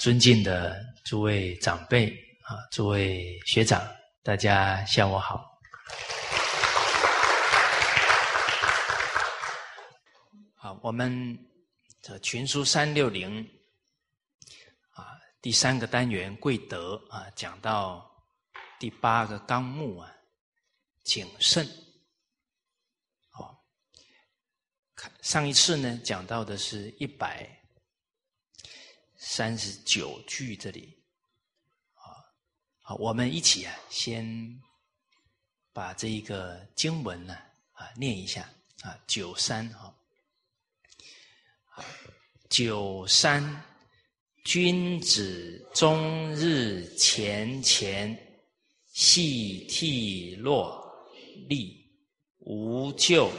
尊敬的诸位长辈啊，诸位学长，大家下午好。好，我们这群书三六零啊，第三个单元贵德啊，讲到第八个纲目啊，谨慎。好上一次呢，讲到的是一百三十九句，这里啊，好，我们一起啊，先把这一个经文呢啊念一下啊，九三哈，九三，君子终日前乾，细涕落利，无咎。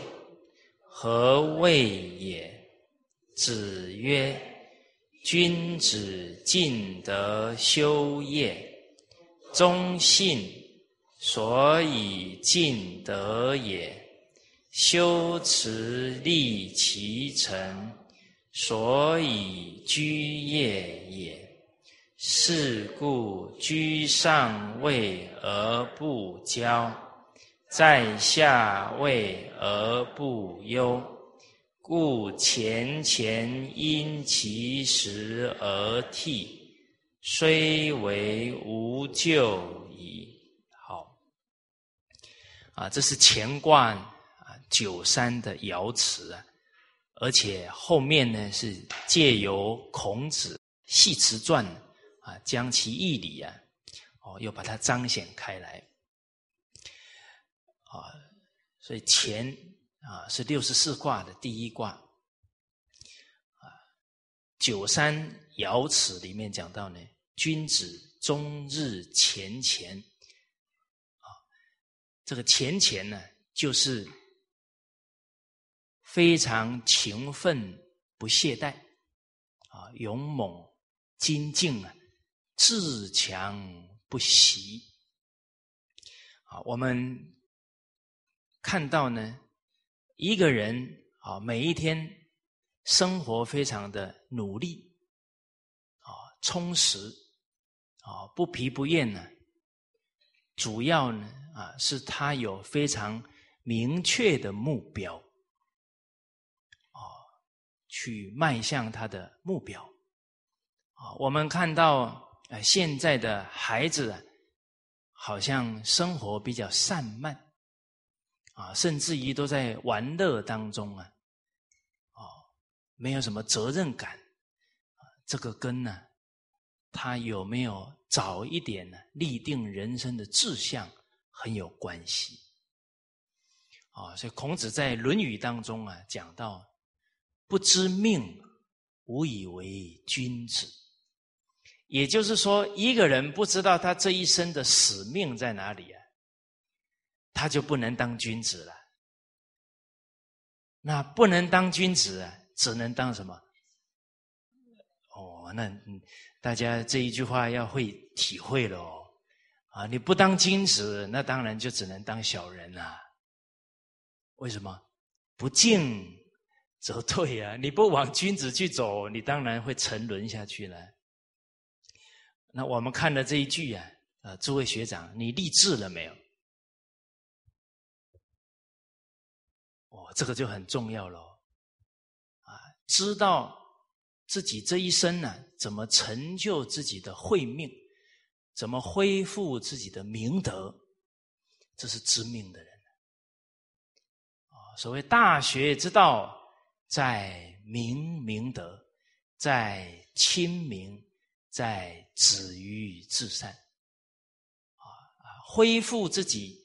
何谓也？子曰：“君子尽德修业，忠信，所以尽德也；修持立其诚，所以居业也。是故居上位而不骄。”在下位而不忧，故前前因其时而替，虽为无咎矣。好，啊，这是乾卦啊九三的爻辞啊，而且后面呢是借由孔子系辞传啊，将其义理啊，哦，又把它彰显开来。啊，所以乾啊是六十四卦的第一卦，啊，九三爻辞里面讲到呢，君子终日乾乾，啊，这个乾乾呢，就是非常勤奋不懈怠，啊，勇猛精进啊，自强不息，啊，我们。看到呢，一个人啊，每一天生活非常的努力，啊，充实，啊，不疲不厌呢。主要呢，啊，是他有非常明确的目标，啊，去迈向他的目标。啊，我们看到，呃，现在的孩子好像生活比较散漫。啊，甚至于都在玩乐当中啊，哦，没有什么责任感，这个根呢，他有没有早一点呢立定人生的志向很有关系，啊，所以孔子在《论语》当中啊讲到，不知命，无以为君子，也就是说，一个人不知道他这一生的使命在哪里啊。他就不能当君子了。那不能当君子，只能当什么？哦，那大家这一句话要会体会了哦。啊，你不当君子，那当然就只能当小人了。为什么？不进则退啊！你不往君子去走，你当然会沉沦下去了。那我们看了这一句啊，啊，诸位学长，你立志了没有？这个就很重要了，啊，知道自己这一生呢，怎么成就自己的慧命，怎么恢复自己的明德，这是知命的人。啊，所谓大学之道，在明明德，在亲民，在止于至善。啊啊，恢复自己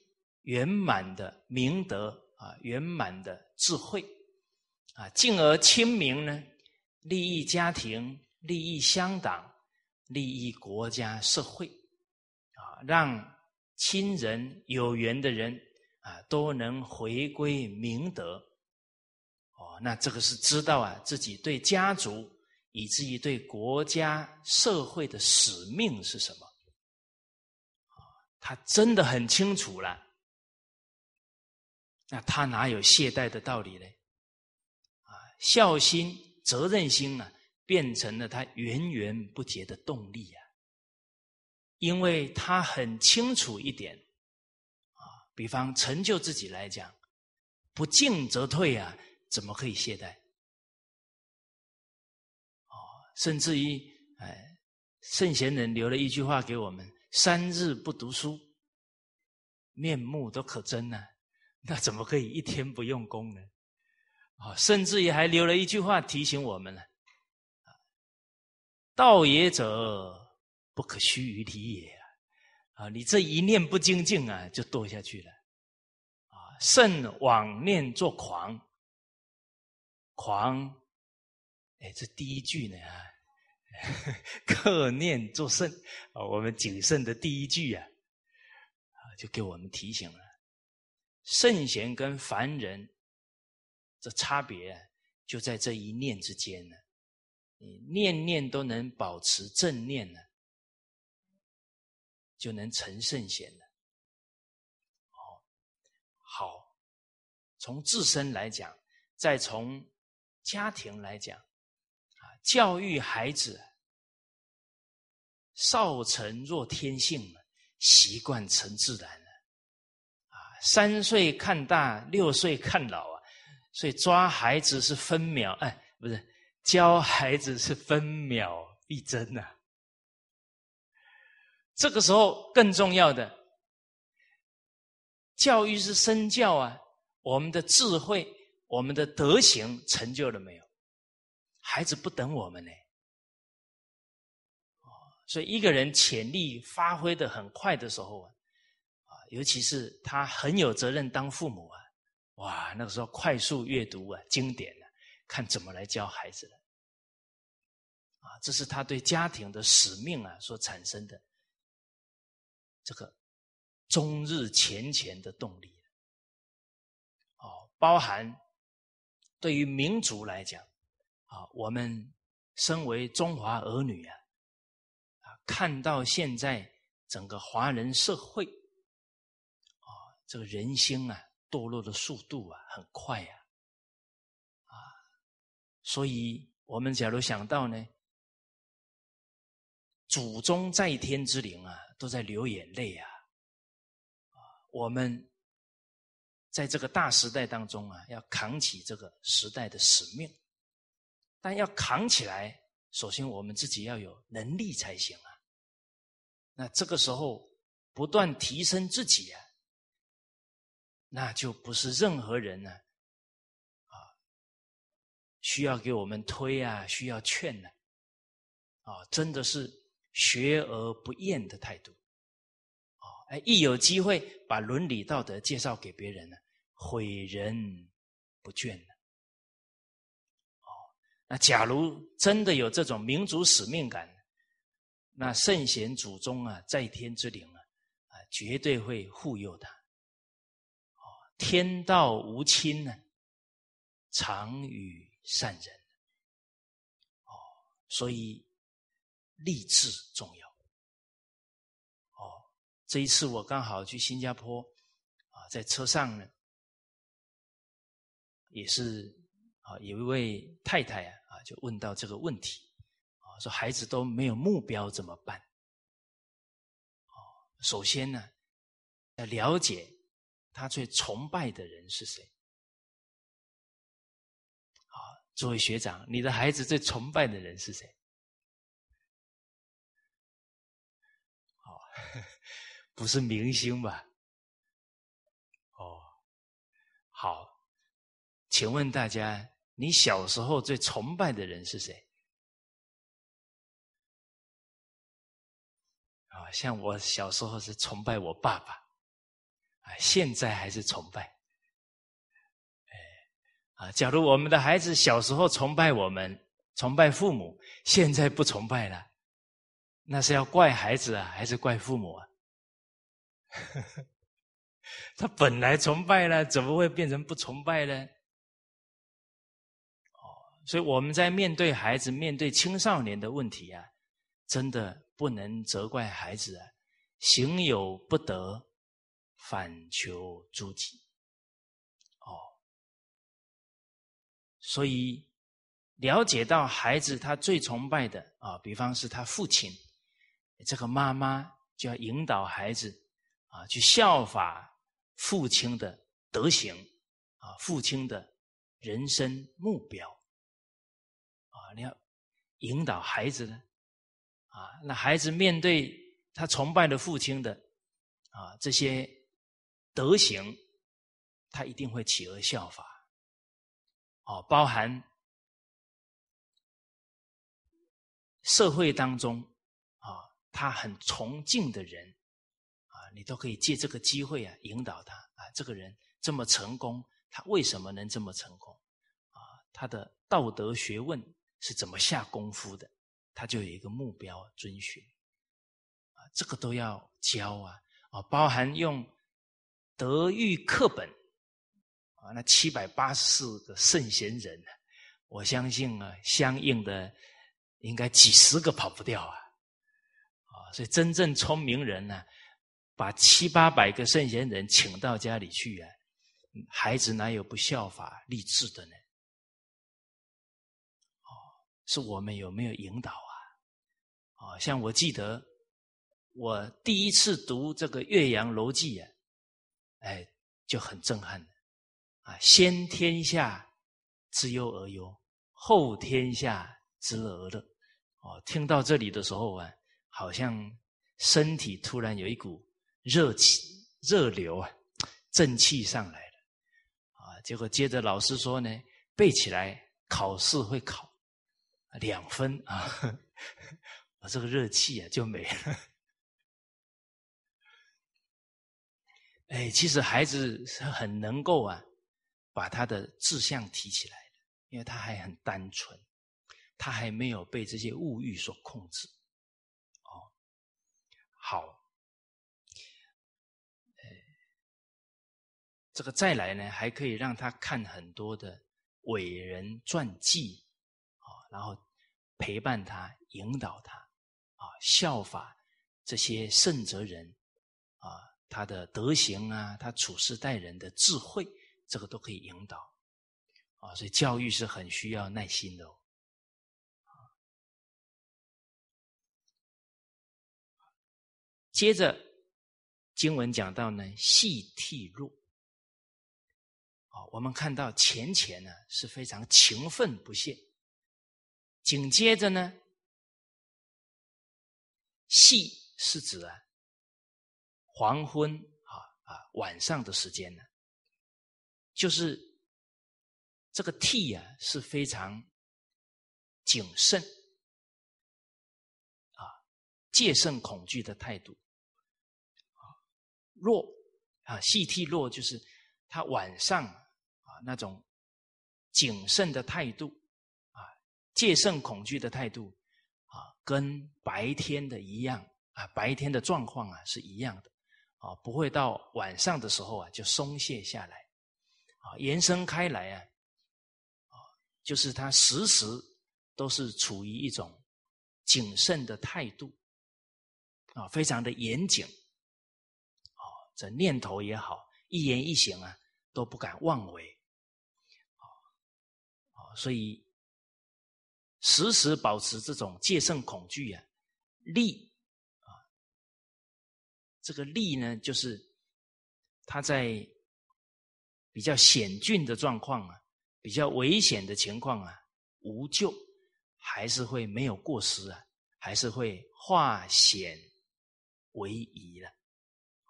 圆满的明德。啊，圆满的智慧，啊，进而亲民呢，利益家庭，利益乡党，利益国家社会，啊，让亲人有缘的人啊都能回归明德，哦，那这个是知道啊自己对家族以至于对国家社会的使命是什么，他真的很清楚了。那他哪有懈怠的道理呢？啊，孝心、责任心啊，变成了他源源不绝的动力啊！因为他很清楚一点啊，比方成就自己来讲，不进则退啊，怎么可以懈怠？哦，甚至于哎，圣贤人留了一句话给我们：三日不读书，面目都可憎呢。那怎么可以一天不用功呢？啊，甚至于还留了一句话提醒我们呢：道也者，不可虚于理也啊！你这一念不精进啊，就堕下去了。啊，甚妄念作狂，狂，哎，这第一句呢啊，克念作圣啊，我们谨慎的第一句啊，啊，就给我们提醒了。圣贤跟凡人，这差别就在这一念之间呢。你念念都能保持正念呢，就能成圣贤了。哦，好，从自身来讲，再从家庭来讲，啊，教育孩子，少成若天性习惯成自然。三岁看大，六岁看老啊，所以抓孩子是分秒，哎，不是教孩子是分秒必争呐。这个时候更重要的，教育是身教啊，我们的智慧、我们的德行成就了没有？孩子不等我们呢。哦，所以一个人潜力发挥的很快的时候啊。尤其是他很有责任当父母啊，哇，那个时候快速阅读啊经典啊，看怎么来教孩子了，啊，这是他对家庭的使命啊所产生的这个终日前前的动力，哦，包含对于民族来讲，啊，我们身为中华儿女啊，啊，看到现在整个华人社会。这个人心啊，堕落的速度啊，很快呀，啊，所以我们假如想到呢，祖宗在天之灵啊，都在流眼泪啊，啊，我们在这个大时代当中啊，要扛起这个时代的使命，但要扛起来，首先我们自己要有能力才行啊。那这个时候不断提升自己啊。那就不是任何人呢，啊，需要给我们推啊，需要劝呢，啊，真的是学而不厌的态度，啊，哎，一有机会把伦理道德介绍给别人呢，诲人不倦，哦，那假如真的有这种民族使命感，那圣贤祖宗啊，在天之灵啊，啊，绝对会护佑他。天道无亲呢，常与善人。哦，所以励志重要。哦，这一次我刚好去新加坡，啊，在车上呢，也是啊，有一位太太啊，啊，就问到这个问题，啊，说孩子都没有目标怎么办？哦，首先呢，要了解。他最崇拜的人是谁？好，作为学长，你的孩子最崇拜的人是谁？哦，不是明星吧？哦，好，请问大家，你小时候最崇拜的人是谁？啊，像我小时候是崇拜我爸爸。啊，现在还是崇拜，哎，啊，假如我们的孩子小时候崇拜我们，崇拜父母，现在不崇拜了，那是要怪孩子啊，还是怪父母啊？他本来崇拜了，怎么会变成不崇拜呢？哦，所以我们在面对孩子、面对青少年的问题啊，真的不能责怪孩子啊，行有不得。反求诸己，哦，所以了解到孩子他最崇拜的啊，比方是他父亲，这个妈妈就要引导孩子啊，去效法父亲的德行啊，父亲的人生目标。啊，你要引导孩子呢啊，那孩子面对他崇拜的父亲的啊这些德行，他一定会企鹅效法哦，包含。社会当中，啊，他很崇敬的人，啊，你都可以借这个机会啊，引导他啊，这个人这么成功，他为什么能这么成功？啊，他的道德学问是怎么下功夫的？他就有一个目标遵循，啊，这个都要教啊，啊，包含用德育课本，啊，那七百八十四个圣贤人，我相信啊，相应的。应该几十个跑不掉啊！啊，所以真正聪明人呢，把七八百个圣贤人请到家里去啊，孩子哪有不效法励志的呢？哦，是我们有没有引导啊？啊，像我记得我第一次读这个《岳阳楼记》啊，哎，就很震撼的啊！先天下之忧而忧，后天下之乐而乐。哦，听到这里的时候啊，好像身体突然有一股热气、热流啊，正气上来了。啊，结果接着老师说呢，背起来考试会考两分啊，我这个热气啊就没了。哎，其实孩子是很能够啊，把他的志向提起来的，因为他还很单纯。他还没有被这些物欲所控制，哦，好，哎，这个再来呢，还可以让他看很多的伟人传记，啊，然后陪伴他、引导他，啊，效法这些圣哲人，他的德行啊，他处事待人的智慧，这个都可以引导，啊，所以教育是很需要耐心的哦。接着经文讲到呢，细替弱。啊，我们看到钱钱呢是非常勤奋不懈，紧接着呢，细是指啊黄昏啊啊晚上的时间呢，就是这个替啊是非常谨慎啊戒慎恐惧的态度。弱啊，细替弱就是他晚上啊那种谨慎的态度啊，戒慎恐惧的态度啊，跟白天的一样啊，白天的状况啊是一样的啊，不会到晚上的时候啊就松懈下来啊，延伸开来啊啊，就是他时时都是处于一种谨慎的态度啊，非常的严谨。啊这念头也好，一言一行啊，都不敢妄为，啊，所以时时保持这种戒慎恐惧啊，力，这个利呢，就是他在比较险峻的状况啊，比较危险的情况啊，无救，还是会没有过失啊，还是会化险为夷了。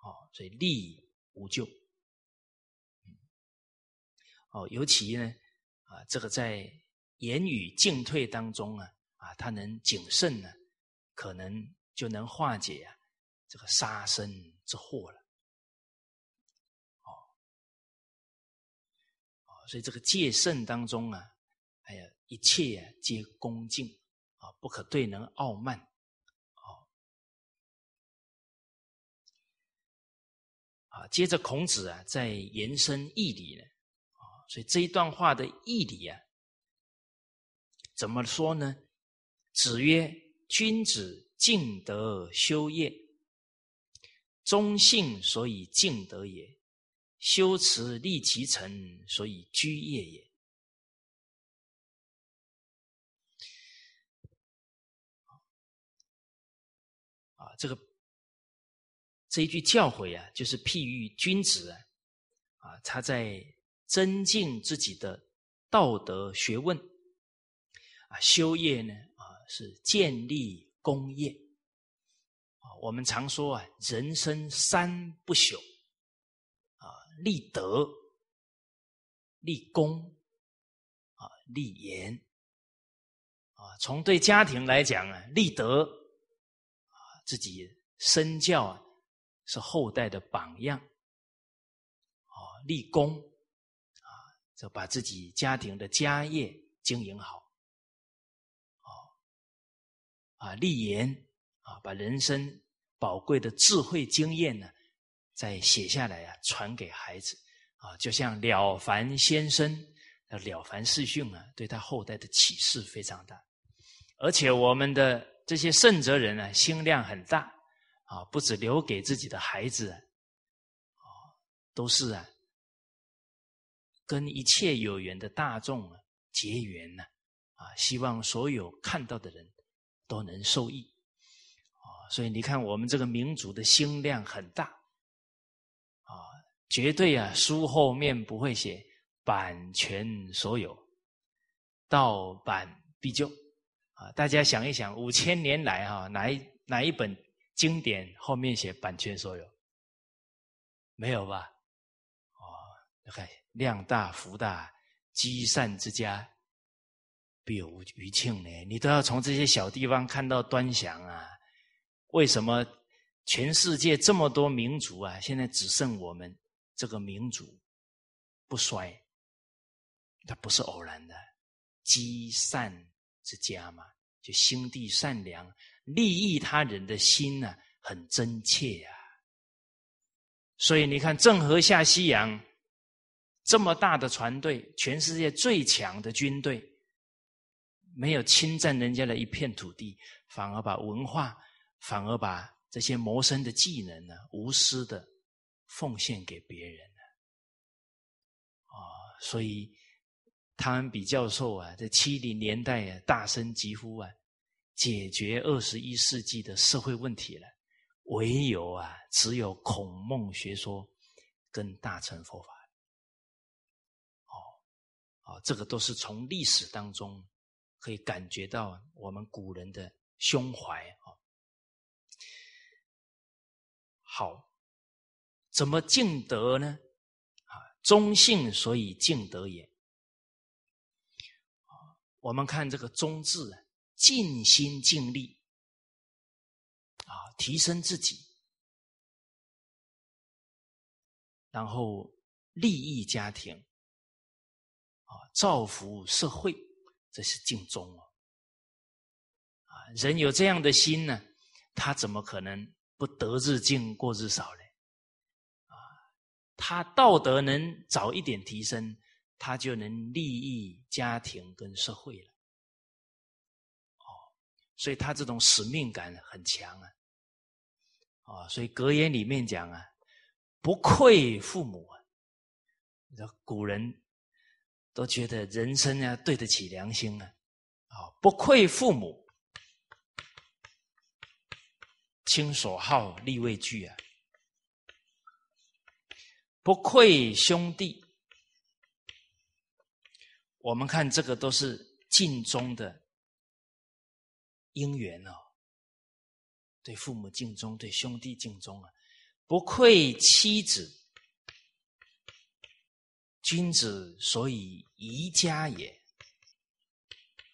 哦，所以利无咎。哦，尤其呢，啊，这个在言语进退当中啊，啊，他能谨慎呢，可能就能化解啊这个杀身之祸了。哦，所以这个戒慎当中啊，哎呀，一切啊皆恭敬啊，不可对人傲慢。啊，接着孔子啊，在延伸义理呢，啊，所以这一段话的义理啊，怎么说呢？子曰：“君子敬德修业，忠信所以敬德也修持利其成所以居业也。啊这个这一句教诲啊就是譬喻君子啊啊他在增进自己的道德学问。啊修业呢啊是建立功业。我们常说啊，人生三不朽啊，立德、立功啊，立言啊。从对家庭来讲啊，立德啊，自己身教啊。是后代的榜样，啊，立功，啊，就把自己家庭的家业经营好，啊，啊，立言，啊，把人生宝贵的智慧经验呢，再写下来啊，传给孩子，啊，就像了凡先生的了凡四训啊，对他后代的启示非常大，而且我们的这些圣哲人呢，心量很大。啊，不止留给自己的孩子，啊，都是啊，跟一切有缘的大众啊结缘呢，啊，希望所有看到的人都能受益，所以你看我们这个民族的心量很大，啊，绝对啊，书后面不会写版权所有，盗版必究，啊，大家想一想，五千年来哈，哪一哪一本？经典后面写版权所有，没有吧？哦，你看量大福大，积善之家必有余庆呢。你都要从这些小地方看到端详啊。为什么全世界这么多民族啊，现在只剩我们这个民族不衰？它不是偶然的，积善之家嘛，就心地善良。利益他人的心呢，很真切呀。所以你看，郑和下西洋这么大的船队，全世界最强的军队，没有侵占人家的一片土地，反而把文化，反而把这些谋生的技能呢，无私的奉献给别人了。啊，所以汤恩比教授啊，在七零年代啊，大声疾呼啊。解决二十一世纪的社会问题了，唯有啊，只有孔孟学说跟大乘佛法。哦，哦，这个都是从历史当中可以感觉到我们古人的胸怀好，怎么敬德呢？啊，忠信所以敬德也。我们看这个“忠”字啊。尽心尽力啊，提升自己，然后利益家庭啊，造福社会，这是尽忠。啊，人有这样的心呢，他怎么可能不得日进过日少呢？啊，他道德能早一点提升，他就能利益家庭跟社会了。哦所以他这种使命感很强啊，啊，所以格言里面讲啊，不愧父母啊，古人都觉得人生啊对得起良心啊，啊，不愧父母，亲所好，力为具啊，不愧兄弟，我们看这个都是尽忠的。姻缘哦，对父母尽忠，对兄弟尽忠啊，不愧妻子，君子所以宜家也，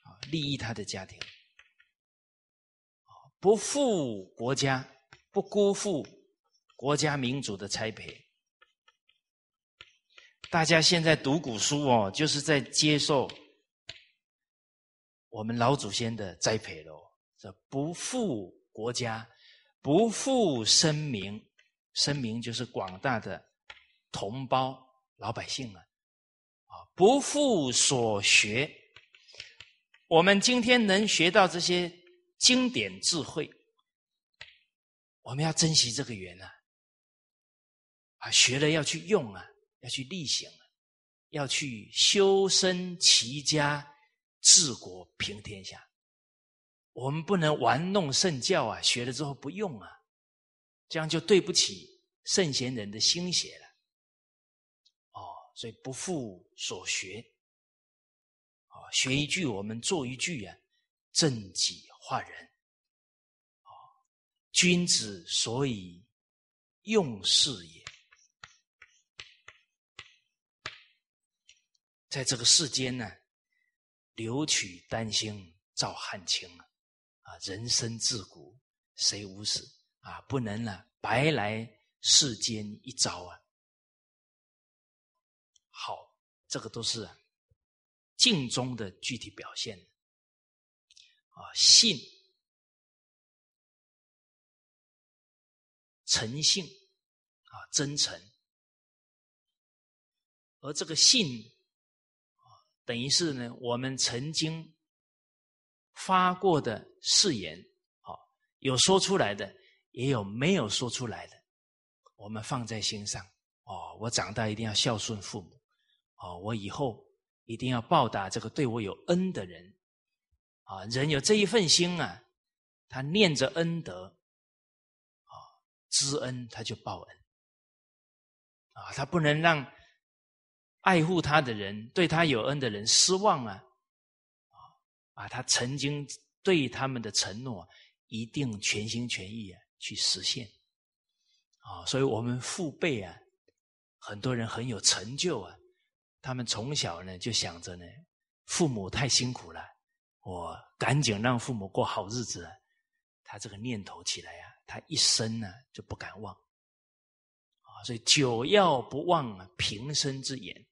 啊，利益他的家庭，不负国家，不辜负国家民主的栽培。大家现在读古书哦，就是在接受我们老祖先的栽培喽。这不负国家，不负生民，生民就是广大的同胞老百姓啊！啊，不负所学。我们今天能学到这些经典智慧，我们要珍惜这个缘啊！啊，学了要去用啊，要去力行啊，要去修身齐家治国平天下。我们不能玩弄圣教啊，学了之后不用啊，这样就对不起圣贤人的心血了。哦，所以不负所学，啊，学一句我们做一句啊，正己化人。啊，君子所以用事也，在这个世间呢，留取丹心照汗青啊。人生自古谁无死啊？不能啊，白来世间一遭啊！好，这个都是敬中的具体表现啊，信、诚信啊，真诚。而这个信啊，等于是呢，我们曾经。发过的誓言，好有说出来的，也有没有说出来的，我们放在心上。哦，我长大一定要孝顺父母，哦，我以后一定要报答这个对我有恩的人。啊，人有这一份心啊，他念着恩德，啊，知恩他就报恩，啊，他不能让爱护他的人、对他有恩的人失望啊。啊，他曾经对他们的承诺，一定全心全意啊去实现，啊，所以我们父辈啊，很多人很有成就啊，他们从小呢就想着呢，父母太辛苦了，我赶紧让父母过好日子，他这个念头起来啊，他一生呢就不敢忘，啊，所以久要不忘啊，平生之言，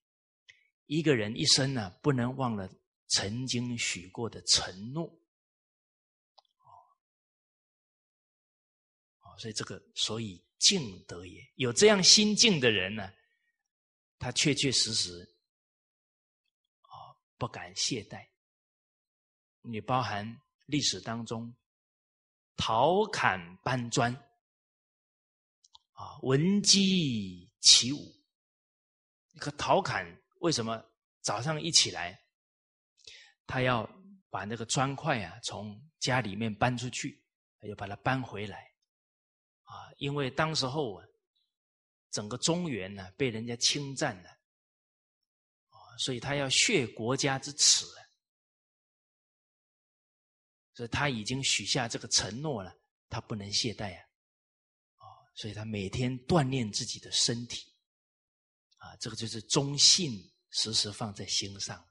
一个人一生呢不能忘了。曾经许过的承诺，哦，所以这个，所以敬德也有这样心境的人呢，他确确实实，啊，不敢懈怠。你包含历史当中，陶侃搬砖，啊，闻鸡起舞。可陶侃为什么早上一起来？他要把那个砖块啊从家里面搬出去，又把它搬回来，啊，因为当时候啊，整个中原呢被人家侵占了，啊，所以他要血国家之耻，所以他已经许下这个承诺了，他不能懈怠啊，啊，所以他每天锻炼自己的身体，啊，这个就是忠信时时放在心上。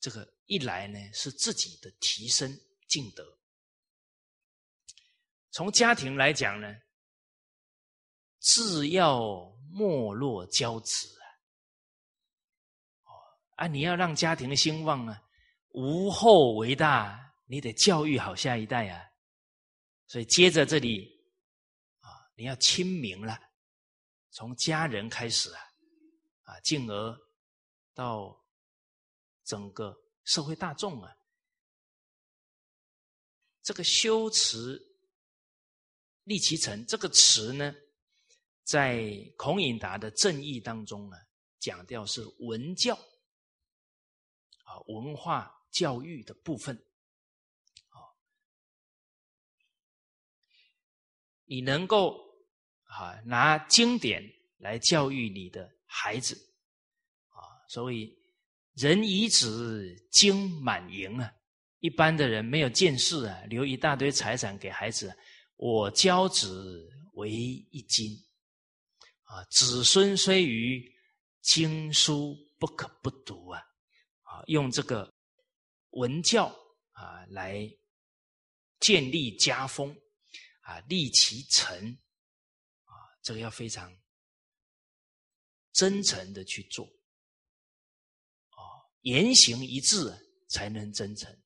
这个一来呢，是自己的提升敬德。从家庭来讲呢，自要没落骄子，啊，你要让家庭兴旺啊，无后为大，你得教育好下一代啊。所以接着这里啊，你要亲民了，从家人开始啊，啊，进而到。整个社会大众啊，这个修持立其成这个词呢，在孔颖达的正义当中呢，讲掉是文教文化教育的部分啊，你能够啊拿经典来教育你的孩子啊，所以。人以子经满盈啊！一般的人没有见识啊，留一大堆财产给孩子。我教子为一金啊，子孙虽愚，经书不可不读啊！用这个文教啊来建立家风啊，立其成啊，这个要非常真诚的去做。言行一致才能真诚，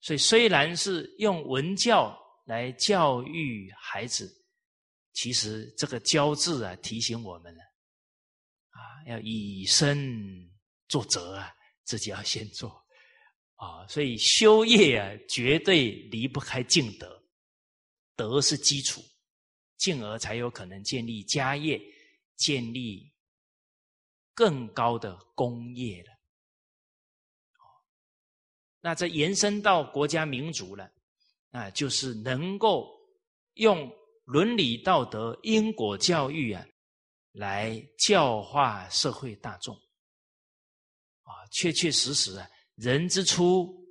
所以虽然是用文教来教育孩子，其实这个教字啊提醒我们了，啊，要以身作则啊，自己要先做啊，所以修业啊绝对离不开敬德，德是基础，进而才有可能建立家业，建立。更高的功业了。那这延伸到国家民族了，啊，就是能够用伦理道德、因果教育啊，来教化社会大众。确确实实啊，人之初，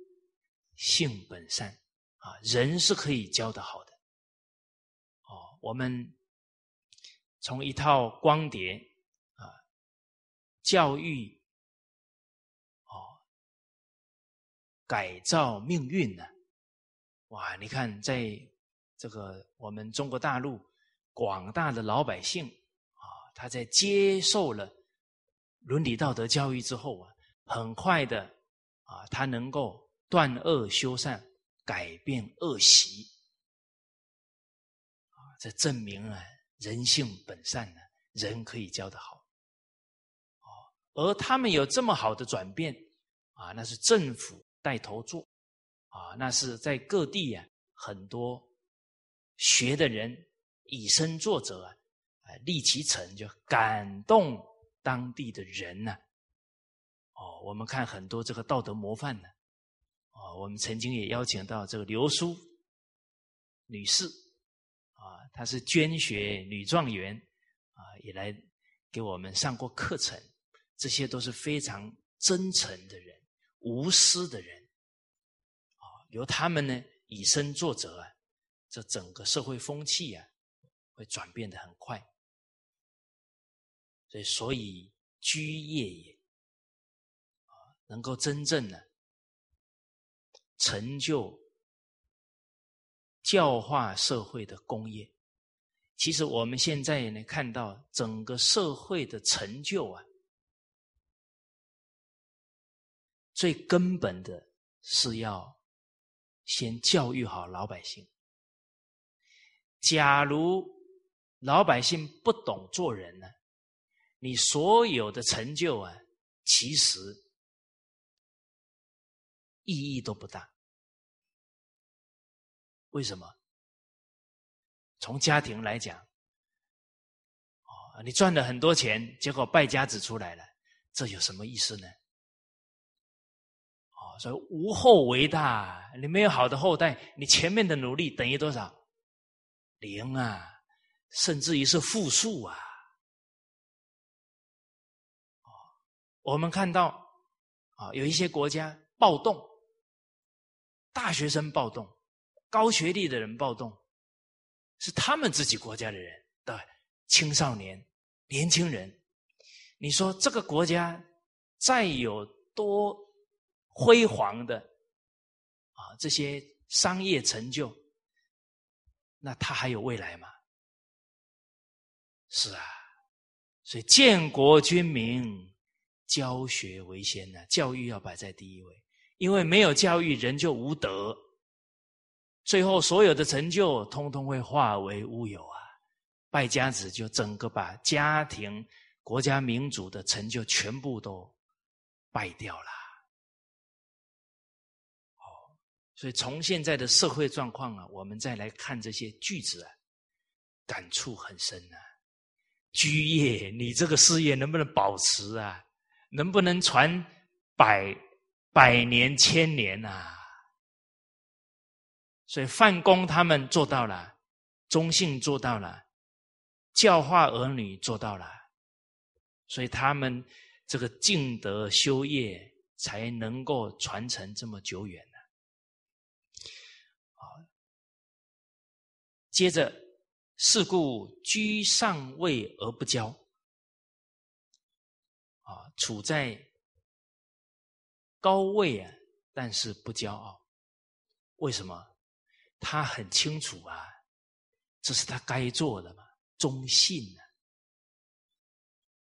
性本善，啊，人是可以教得好的。哦，我们从一套光碟啊，教育。哦改造命运呢？哇！你看，在这个我们中国大陆广大的老百姓啊，他在接受了伦理道德教育之后啊，很快的啊，他能够断恶修善，改变恶习啊，这证明了人性本善呢，人可以教得好。而他们有这么好的转变啊，那是政府。带头做，啊，那是在各地啊，很多学的人以身作则啊，啊，立其成就，感动当地的人呢。我们看很多这个道德模范呢，啊，我们曾经也邀请到这个刘淑女士，啊，她是捐学女状元，啊，也来给我们上过课程，这些都是非常真诚的人。无私的人，啊，由他们呢以身作则啊，这整个社会风气啊会转变的很快。所以，所以居业也，能够真正的成就教化社会的功业。其实我们现在也能看到整个社会的成就啊。最根本的是要先教育好老百姓。假如老百姓不懂做人呢，你所有的成就啊，其实意义都不大。为什么？从家庭来讲，哦，你赚了很多钱，结果败家子出来了，这有什么意思呢？哦所以无后为大，你没有好的后代，你前面的努力等于多少？零啊，甚至于是负数啊！哦，我们看到啊，有一些国家暴动，大学生暴动，高学历的人暴动，是他们自己国家的人的青少年、年轻人。你说这个国家再有多？辉煌的啊，这些商业成就，那他还有未来吗？是啊，所以建国军民，教学为先呢，教育要摆在第一位，因为没有教育，人就无德，最后所有的成就，通通会化为乌有啊！败家子就整个把家庭、国家、民族的成就全部都败掉了。哦所以，从现在的社会状况啊，我们再来看这些句子啊，感触很深啊。居业，你这个事业能不能保持啊？能不能传百百年、千年啊？所以，范公他们做到了，忠信做到了，教化儿女做到了，所以他们这个敬德修业才能够传承这么久远呢、啊。接着，是故居上位而不骄，啊，处在高位啊，但是不骄傲。为什么？他很清楚啊，这是他该做的嘛，忠信呢。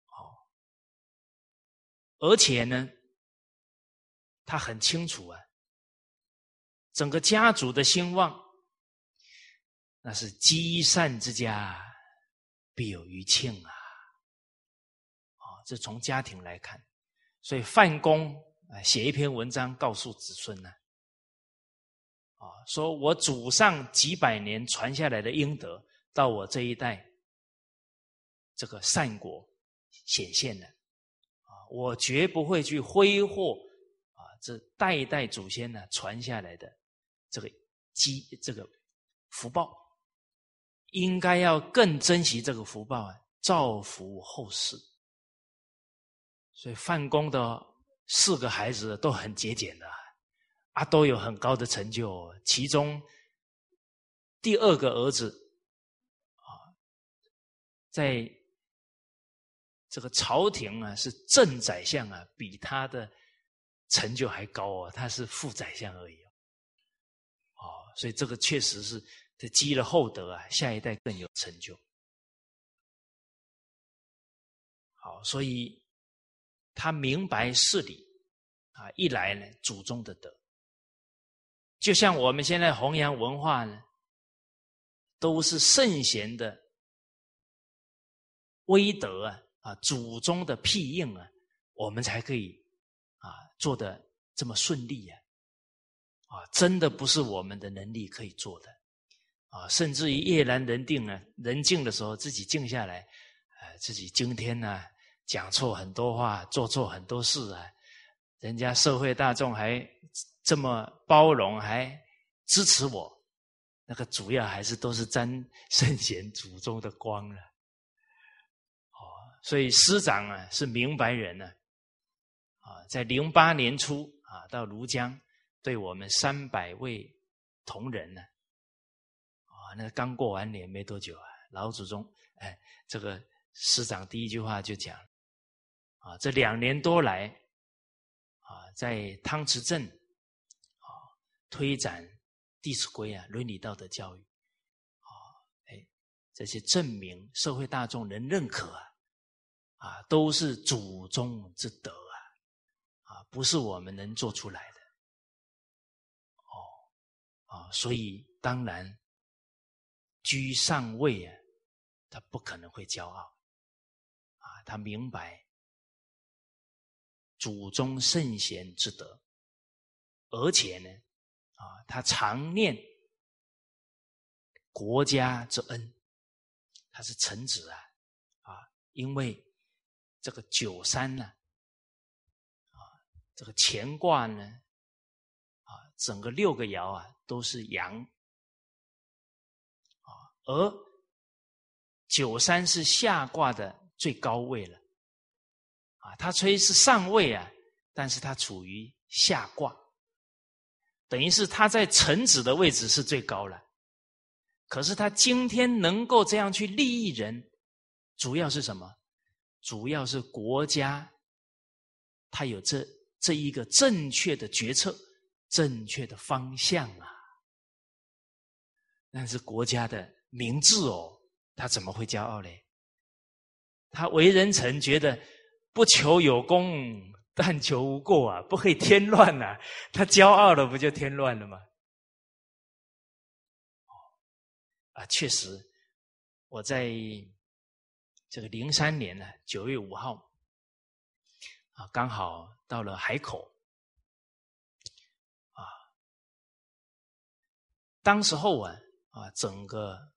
好，而且呢，他很清楚啊，整个家族的兴旺。那是积善之家，必有余庆啊！啊，这从家庭来看，所以范公啊写一篇文章告诉子孙呢，啊，说我祖上几百年传下来的阴德，到我这一代，这个善果显现了，我绝不会去挥霍啊，这代代祖先呢传下来的这个积这个福报，应该要更珍惜这个福报啊，造福后世。所以范公的四个孩子都很节俭的啊，都有很高的成就。其中第二个儿子啊，在。这个朝廷啊，是正宰相啊，比他的成就还高哦，他是副宰相而已哦。哦，所以这个确实是他积了厚德啊，下一代更有成就。好，所以他明白事理啊，一来呢，祖宗的德，就像我们现在弘扬文化呢，都是圣贤的威德啊。啊，祖宗的庇应啊，我们才可以啊做的这么顺利呀！啊，真的不是我们的能力可以做的啊，甚至于夜阑人定呢，人静的时候自己静下来，啊，自己今天呢讲错很多话，做错很多事啊，人家社会大众还这么包容，还支持我，那个主要还是都是沾圣贤祖宗的光了。哦所以师长啊是明白人呢，啊，在零八年初啊到庐江，对我们三百位同仁呢，啊，那刚过完年没多久啊，老祖宗哎，这个师长第一句话就讲，啊，这两年多来，啊，在汤池镇，啊，推展《弟子规》啊，伦理道德教育，啊，哎，这些证明社会大众能认可啊。啊，都是祖宗之德啊！啊，不是我们能做出来的。哦，啊，所以当然居上位啊，他不可能会骄傲。啊，他明白祖宗圣贤之德，而且呢，啊，他常念国家之恩。他是臣子啊，啊，因为。这个九三呢，啊，这个乾卦呢，啊，整个六个爻啊都是阳，啊，而九三是下卦的最高位了，他，虽是上位啊，但是他处于下卦，等于是他在臣子的位置是最高了，可是他今天能够这样去利益人，主要是什么？主要是国家，他有这这一个正确的决策、正确的方向啊。但是国家的明智哦，他怎么会骄傲嘞？他为人臣，觉得不求有功，但求无过啊，不可以添乱呐。他骄傲了，不就添乱了吗？啊，确实，我在。这个零三年呢，九月五号，啊，刚好到了海口，啊，当时候啊，啊，整个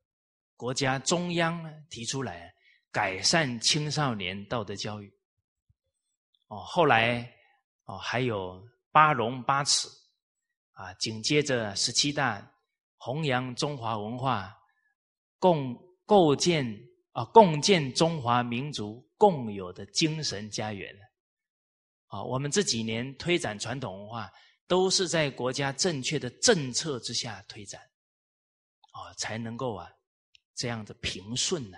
国家中央呢提出来改善青少年道德教育，哦，后来哦还有八荣八耻，啊，紧接着十七大弘扬中华文化，共构建。啊，共建中华民族共有的精神家园。啊，我们这几年推展传统文化，都是在国家正确的政策之下推展，啊，才能够啊这样的平顺呢。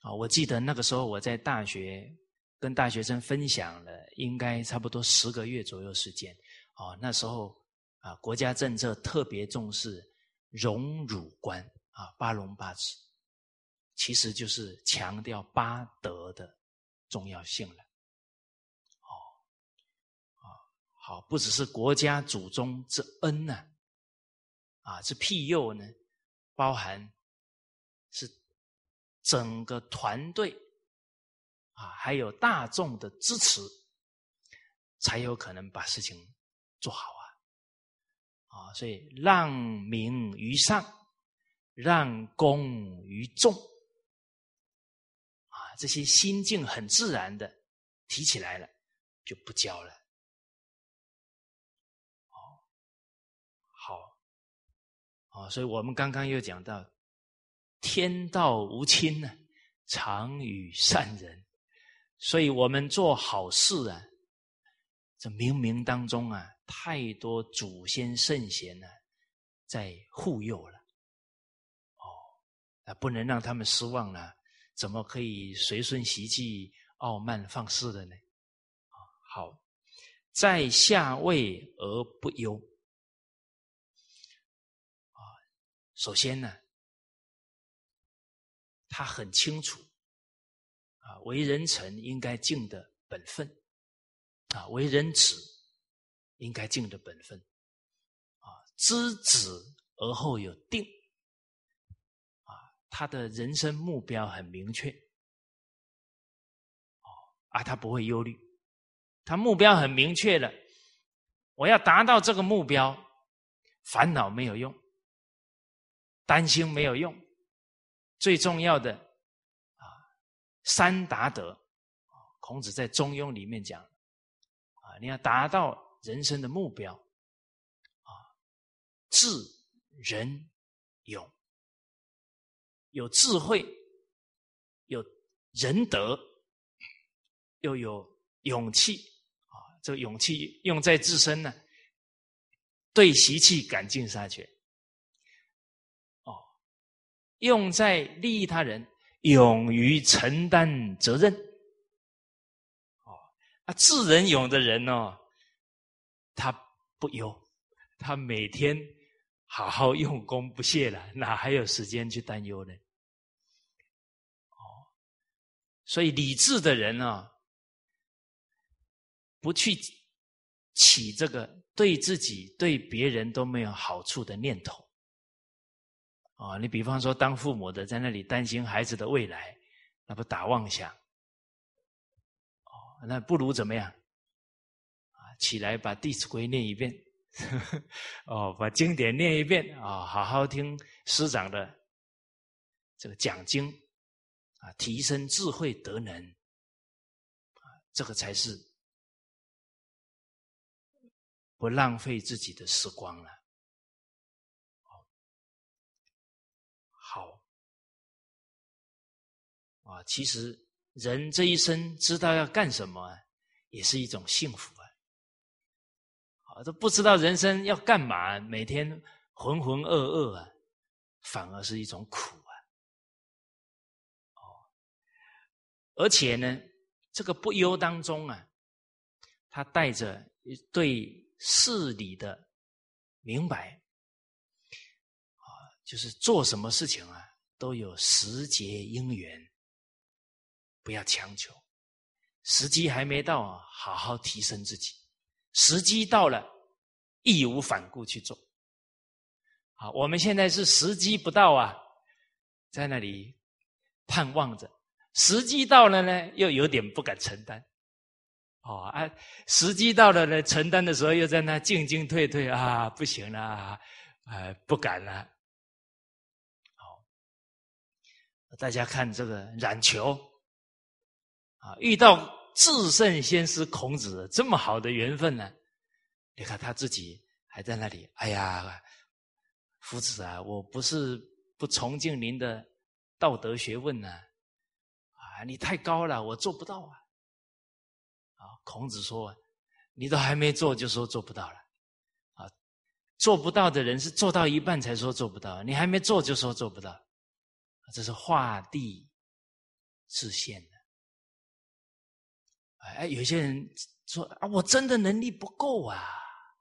啊，我记得那个时候我在大学跟大学生分享了，应该差不多十个月左右时间。啊，那时候啊，国家政策特别重视荣辱观，啊，八荣八耻。其实就是强调八德的重要性了，哦，啊，好，不只是国家祖宗之恩呢，啊，这庇佑呢，包含是整个团队啊，还有大众的支持，才有可能把事情做好啊，啊，所以让民于上，让公于众。啊这些心境很自然的提起来了就不教了。哦，好，哦，所以我们刚刚又讲到，天道无亲呢，常与善人，所以我们做好事啊，这冥冥当中啊，太多祖先圣贤呢，在护佑了。哦，啊，不能让他们失望了。怎么可以随顺习气、傲慢放肆的呢？啊，好，在下位而不忧。啊，首先呢，他很清楚，为人臣应该尽的本分，啊，为人子应该尽的本分，啊，知止而后有定。啊他的人生目标很明确，哦，啊，他不会忧虑，他目标很明确了，我要达到这个目标，烦恼没有用，担心没有用，最重要的，三达德，孔子在《中庸》里面讲，啊，你要达到人生的目标，啊，智、仁、勇。有智慧，有仁德，又有勇气啊！这个勇气用在自身呢，对习气赶尽杀绝；哦，用在利益他人，勇于承担责任。哦，啊，智人勇的人哦，他不忧，他每天。好好用功不懈了，哪还有时间去担忧呢？哦，所以理智的人啊，不去起这个对自己、对别人都没有好处的念头。啊，你比方说当父母的在那里担心孩子的未来，那不打妄想？哦，那不如怎么样？啊，起来把《弟子规》念一遍。哦，把经典念一遍啊，好好听师长的这个讲经啊，提升智慧德能啊，这个才是不浪费自己的时光了。其实人这一生知道要干什么，也是一种幸福啊！啊。都不知道人生要干嘛，每天浑浑噩噩啊，反而是一种苦啊！哦，而且呢，这个不忧当中啊，他带着对事理的明白啊，就是做什么事情啊，都有时节因缘，不要强求，时机还没到，好好提升自己。时机到了，义无反顾去做。好，我们现在是时机不到啊，在那里盼望着；时机到了呢，又有点不敢承担。哦啊，时机到了呢，承担的时候又在那进进退退啊，不行了啊，不敢了。好，大家看这个染球啊，遇到。至圣先师孔子这么好的缘分呢？你看他自己还在那里。哎呀，夫子啊，我不是不崇敬您的道德学问呢，啊，你太高了，我做不到啊。啊，孔子说，你都还没做就说做不到了，啊，做不到的人是做到一半才说做不到，你还没做就说做不到，这是画地自限。哎，有些人说啊，我真的能力不够啊，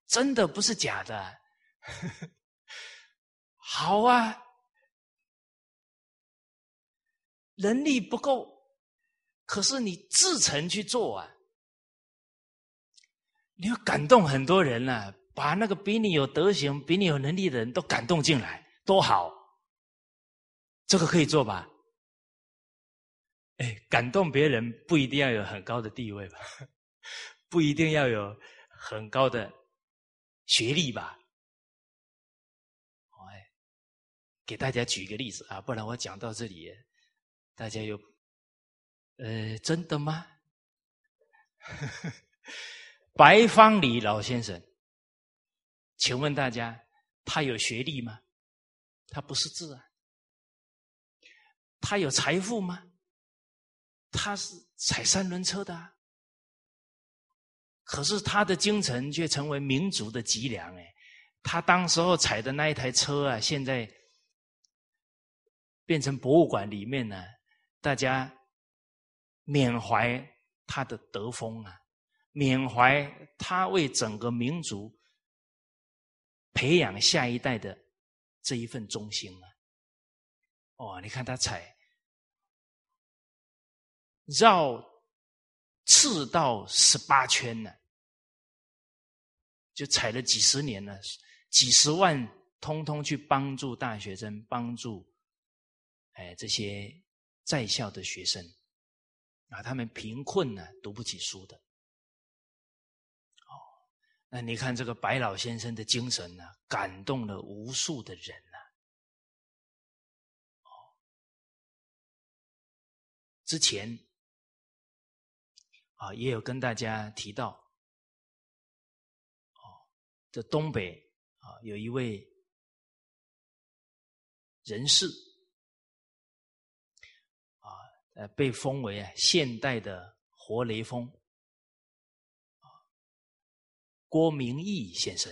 真的不是假的。好啊，能力不够，可是你自诚去做啊，你要感动很多人呢，把那个比你有德行、比你有能力的人都感动进来，多好。这个可以做吧？哎，感动别人不一定要有很高的地位吧，不一定要有很高的学历吧。哎，给大家举一个例子啊，不然我讲到这里，大家又，呃，真的吗？白方礼老先生，请问大家，他有学历吗？他不是字啊。他有财富吗？他是踩三轮车的，啊。可是他的精神却成为民族的脊梁。哎，他当时候踩的那一台车啊，现在变成博物馆里面呢，大家缅怀他的德风啊。缅怀他为整个民族培养下一代的这一份忠心啊！哦，你看他踩绕赤道十八圈呢，就踩了几十年了，几十万通通去帮助大学生，帮助哎这些在校的学生啊，他们贫困呢，读不起书的。哦那你看这个白老先生的精神呢，感动了无数的人呐。哦，之前啊也有跟大家提到，哦，这东北啊有一位人士啊，呃被封为啊现代的活雷锋。郭明义先生，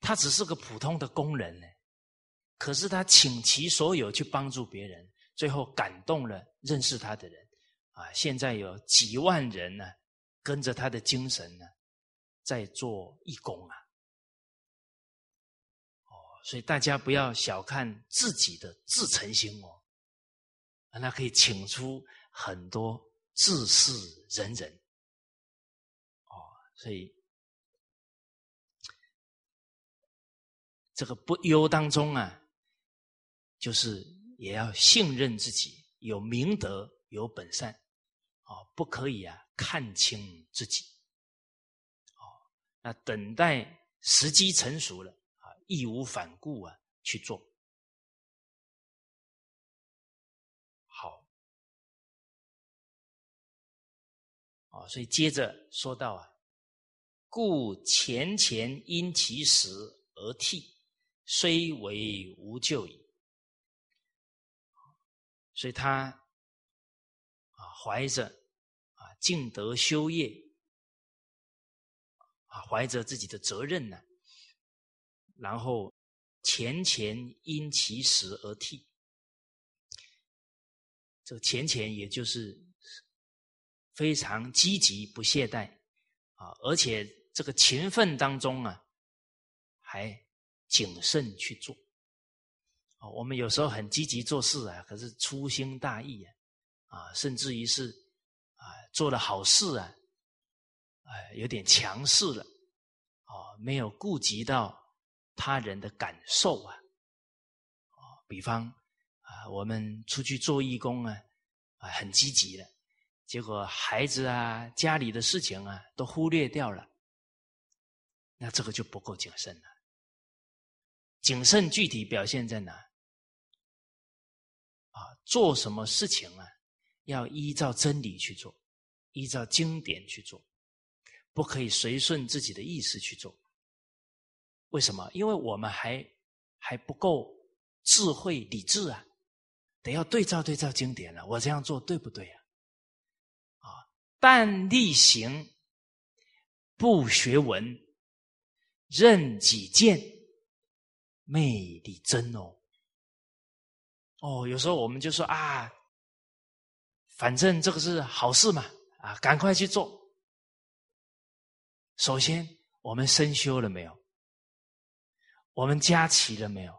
他只是个普通的工人呢，可是他倾其所有去帮助别人，最后感动了认识他的人，啊，现在有几万人呢，跟着他的精神呢，在做义工啊，哦，所以大家不要小看自己的自诚心哦，那可以请出很多自是人人。所以，这个不忧当中啊，就是也要信任自己，有明德，有本善，啊，不可以啊看清自己，哦，那等待时机成熟了啊，义无反顾啊去做，好，哦，所以接着说到啊。故前前因其时而替，虽为无救矣。所以他，怀着啊敬德修业啊，怀着自己的责任呢，然后前前因其时而替。这个前前也就是非常积极不懈怠啊，而且。这个勤奋当中啊，还谨慎去做。我们有时候很积极做事啊，可是粗心大意啊，啊，甚至于是啊，做了好事啊，哎，有点强势了，哦，没有顾及到他人的感受啊，哦，比方啊，我们出去做义工啊，啊，很积极的，结果孩子啊，家里的事情啊，都忽略掉了。那这个就不够谨慎了。谨慎具体表现在哪？啊，做什么事情啊，要依照真理去做，依照经典去做，不可以随顺自己的意思去做。为什么？因为我们还还不够智慧理智啊，得要对照对照经典了。我这样做对不对啊？啊，但力行，不学文。任己见，魅力真哦！哦，有时候我们就说啊，反正这个是好事嘛，啊，赶快去做。首先，我们身修了没有？我们家齐了没有？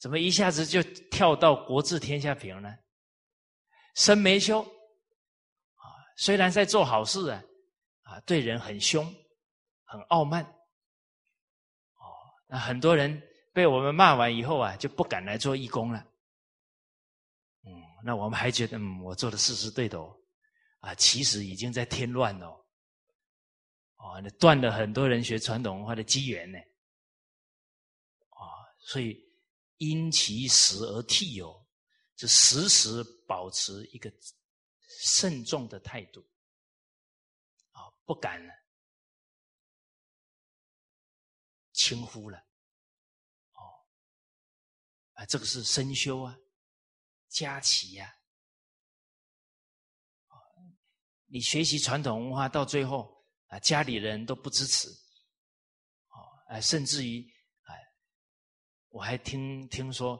怎么一下子就跳到国治天下平呢？身没修啊，虽然在做好事啊，啊，对人很凶，很傲慢。哦那很多人被我们骂完以后啊，就不敢来做义工了。那我们还觉得，嗯，我做的事是对的哦，啊，其实已经在添乱哦，哦，那断了很多人学传统文化的机缘呢。啊，所以因其时而替有，就时时保持一个慎重的态度，啊，不敢了轻忽了，哦，啊，这个是深修啊，佳琪呀，你学习传统文化到最后啊，家里人都不支持，哦，哎，甚至于哎，我还听听说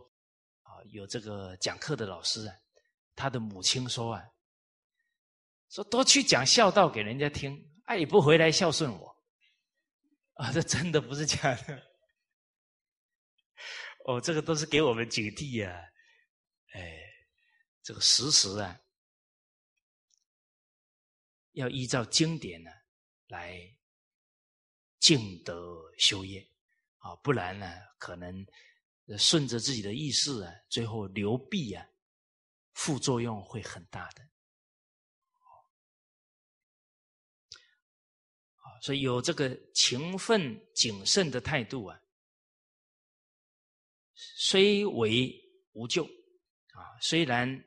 啊，有这个讲课的老师啊，他的母亲说啊。说多去讲孝道给人家听，哎，也不回来孝顺我，啊，这真的不是假的。哦，这个都是给我们警惕呀，这个时时啊，要依照经典呢来敬德修业啊，不然呢，可能顺着自己的意识啊，最后流弊啊，副作用会很大的。所以有这个勤奋谨慎的态度啊，虽为无救啊，虽然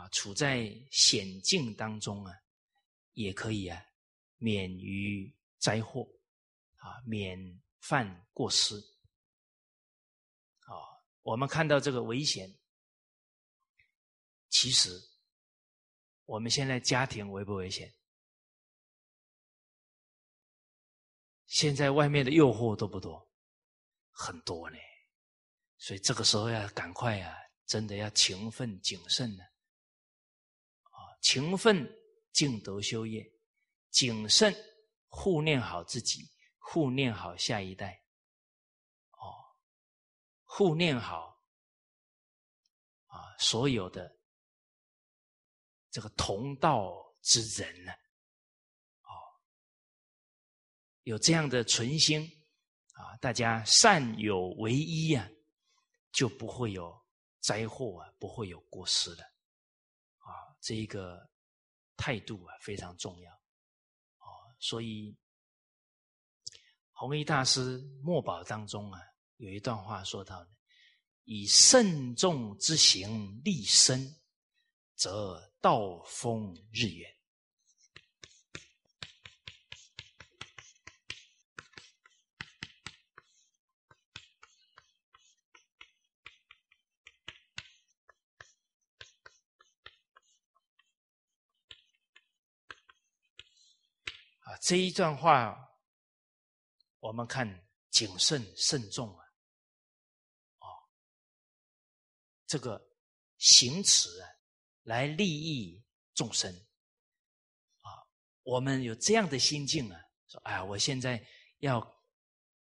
啊处在险境当中啊，也可以啊免于灾祸啊，免犯过失啊。我们看到这个危险，其实我们现在家庭危不危险？现在外面的诱惑多不多？很多呢，所以这个时候要赶快啊，真的要勤奋谨慎呢。勤奋敬德修业，谨慎护念好自己，护念好下一代。哦，护念好啊，所有的这个同道之人呢。哦有这样的存心啊，大家善有为一啊，就不会有灾祸啊，不会有过失了。这一个态度啊非常重要哦。所以弘一大师墨宝当中啊有一段话说到：以慎重之行立身，则道风日远。这一段话，我们看谨慎慎重啊，哦，这个行持啊，来利益众生啊，我们有这样的心境啊，说哎，我现在要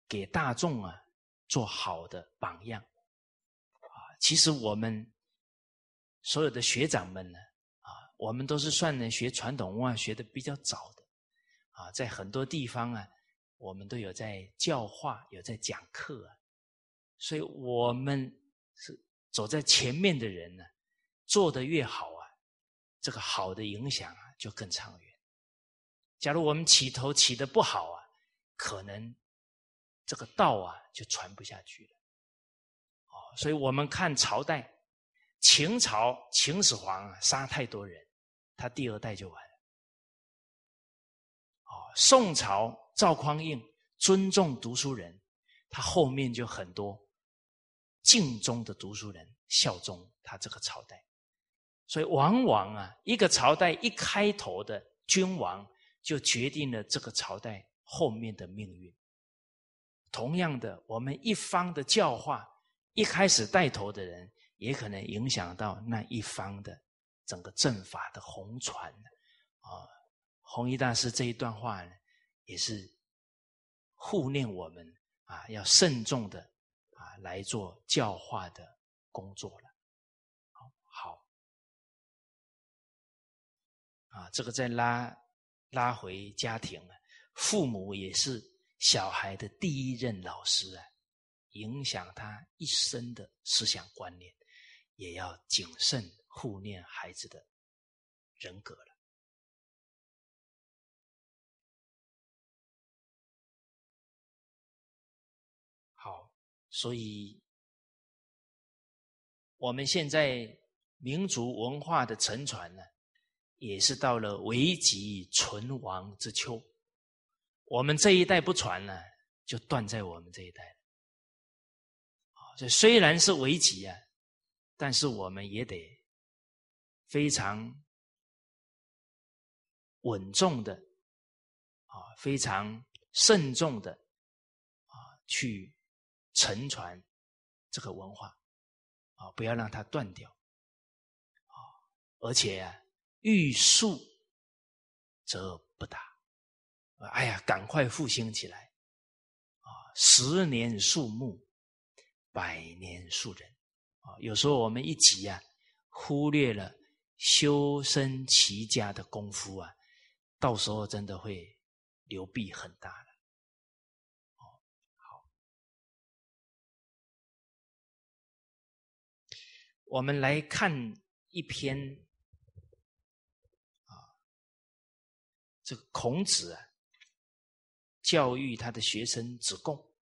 给大众啊做好的榜样啊。其实我们所有的学长们呢，啊，我们都是算呢学传统文化学的比较早的。啊，在很多地方啊，我们都有在教化，有在讲课啊，所以我们是走在前面的人呢，做的越好啊，这个好的影响啊就更长远。假如我们起头起的不好啊，可能这个道啊就传不下去了。哦，所以我们看朝代，秦朝秦始皇啊杀太多人，他第二代就完。宋朝赵匡胤尊重读书人，他后面就很多敬忠的读书人效忠他这个朝代，所以往往啊，一个朝代一开头的君王就决定了这个朝代后面的命运。同样的，我们一方的教化，一开始带头的人，也可能影响到那一方的整个政法的红船啊。弘一大师这一段话呢，也是护念我们啊，要慎重的啊来做教化的工作了。好，啊，这个再拉拉回家庭啊，父母也是小孩的第一任老师啊，影响他一生的思想观念，也要谨慎护念孩子的人格了。所以，我们现在民族文化的沉传呢，也是到了危急存亡之秋。我们这一代不传呢，就断在我们这一代。这虽然是危急啊，但是我们也得非常稳重的啊，非常慎重的啊，去沉船这个文化啊，不要让它断掉啊，而且啊，欲速则不达。哎呀，赶快复兴起来！啊，十年树木，百年树人。啊，有时候我们一急啊，忽略了修身齐家的功夫啊，到时候真的会流弊很大。我们来看一篇啊，这个孔子啊。教育他的学生子贡，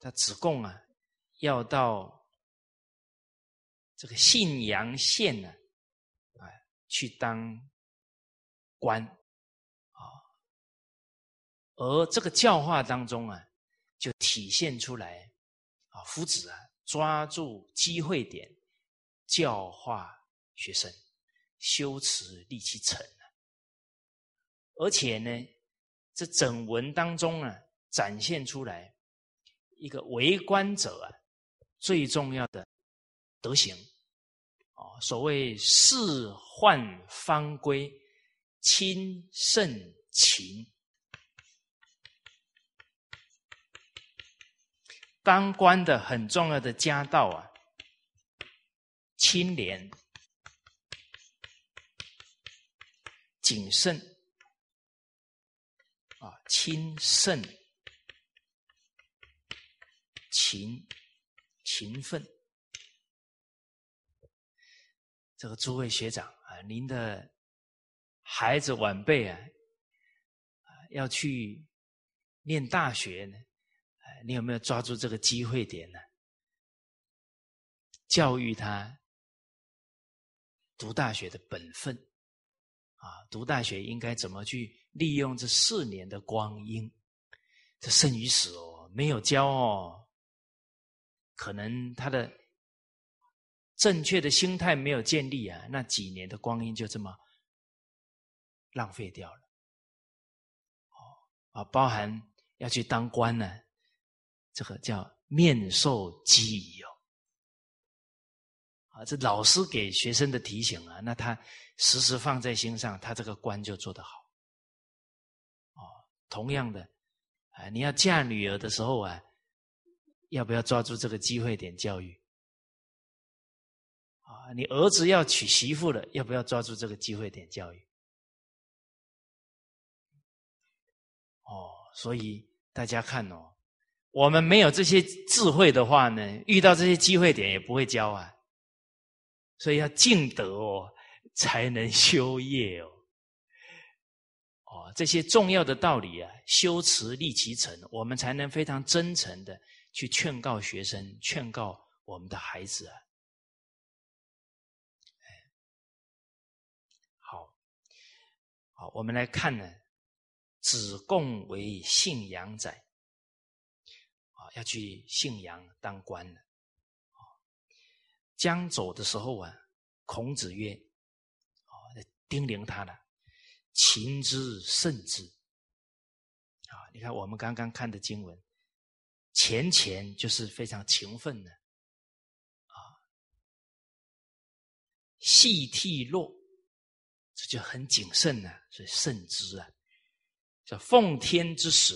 他子贡啊，要到这个信阳县呢，啊，去当官啊，而这个教化当中啊，就体现出来啊，夫子啊，抓住机会点教化学生，修持立其诚啊，而且呢。这整文当中啊，展现出来一个为官者啊最重要的德行啊，所谓事患方归，亲慎勤。当官的很重要的家道啊，清廉、谨慎。啊，亲慎、勤、勤奋，这个诸位学长啊，您的孩子晚辈啊，啊，要去念大学呢，你有没有抓住这个机会点呢？教育他读大学的本分啊，读大学应该怎么去？利用这四年的光阴，这生与死哦，没有教哦，可能他的正确的心态没有建立啊，那几年的光阴就这么浪费掉了。哦啊，包含要去当官呢，这个叫面授机宜哦。啊，这老师给学生的提醒啊，那他时时放在心上，他这个官就做得好。哦同样的，啊，你要嫁女儿的时候啊，要不要抓住这个机会点教育？啊，你儿子要娶媳妇了，要不要抓住这个机会点教育？哦，所以大家看哦，我们没有这些智慧的话呢，遇到这些机会点也不会教啊。所以要敬德哦，才能修业哦。哦，这些重要的道理啊，修持立其诚，我们才能非常真诚的去劝告学生，劝告我们的孩子啊。好，好，我们来看呢，子贡为信阳仔，要去信阳当官了。将走的时候啊，孔子曰：“哦，叮咛他了。”勤之慎之，啊！你看我们刚刚看的经文，前前就是非常勤奋的，啊，细涕落，这就很谨慎呢，所以慎之啊，叫奉天之时，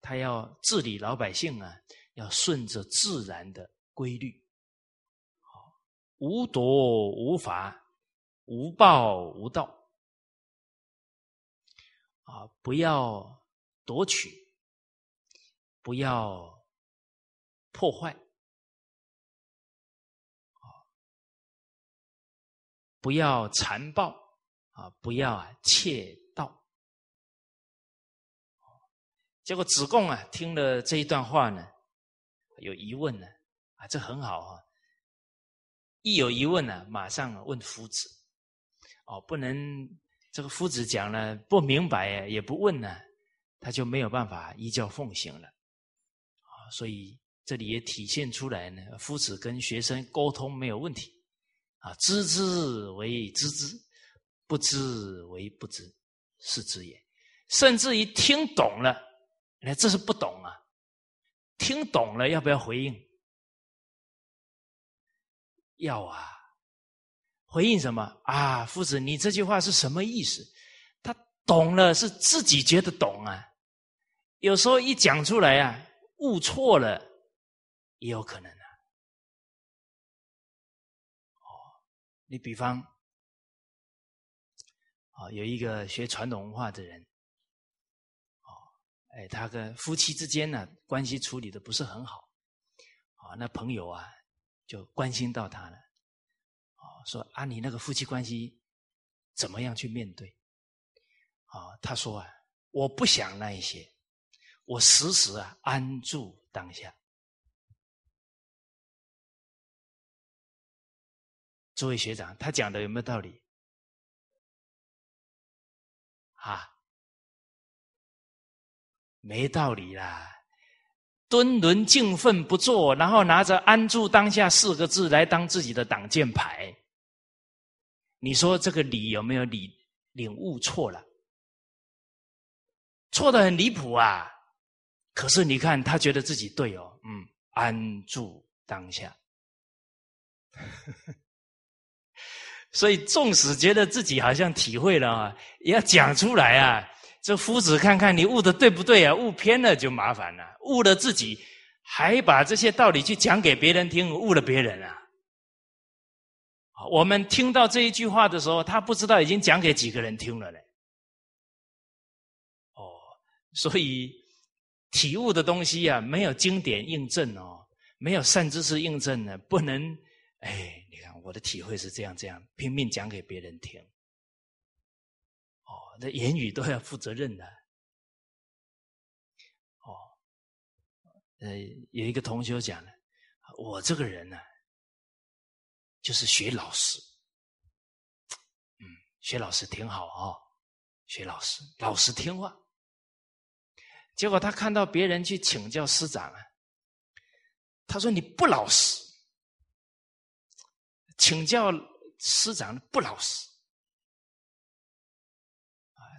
他要治理老百姓啊，要顺着自然的规律，无夺无法。无暴无道啊！不要夺取，不要破坏！不要残暴啊！不要啊窃结果子贡啊，听了这一段话呢，有疑问呢啊，这很好啊。一有疑问呢，马上问夫子。哦，不能这个夫子讲了不明白也不问呢，他就没有办法依教奉行了。啊，所以这里也体现出来呢，夫子跟学生沟通没有问题。啊，知之为知之，不知为不知，是知也。甚至于听懂了，那这是不懂啊。听懂了要不要回应？要啊。回应什么啊？夫子，你这句话是什么意思？他懂了，是自己觉得懂啊。有时候一讲出来啊，误错了也有可能啊。哦，你比方，啊，有一个学传统文化的人，哎，他跟夫妻之间呢关系处理的不是很好，啊，那朋友啊就关心到他了。啊说啊，你那个夫妻关系怎么样去面对？啊，他说啊，我不想那一些，我时时啊安住当下。诸位学长，他讲的有没有道理？啊，没道理啦！敦伦敬奋不做，然后拿着“安住当下”四个字来当自己的挡箭牌。你说这个理有没有理领悟错了？错的很离谱啊！可是你看他觉得自己对哦，嗯，安住当下。所以纵使觉得自己好像体会了啊，也要讲出来啊！这夫子看看你悟的对不对啊？悟偏了就麻烦了，悟了自己还把这些道理去讲给别人听，悟了别人啊！我们听到这一句话的时候，他不知道已经讲给几个人听了嘞。哦，所以体悟的东西啊，没有经典印证哦，没有善知识印证呢，不能。哎，你看我的体会是这样这样，拼命讲给别人听。哦，那言语都要负责任的。哦，呃，有一个同学讲了，我这个人呢。就是学老师，嗯，学老师挺好啊，学老师，老实听话。结果他看到别人去请教师长啊，他说你不老实，请教师长不老实。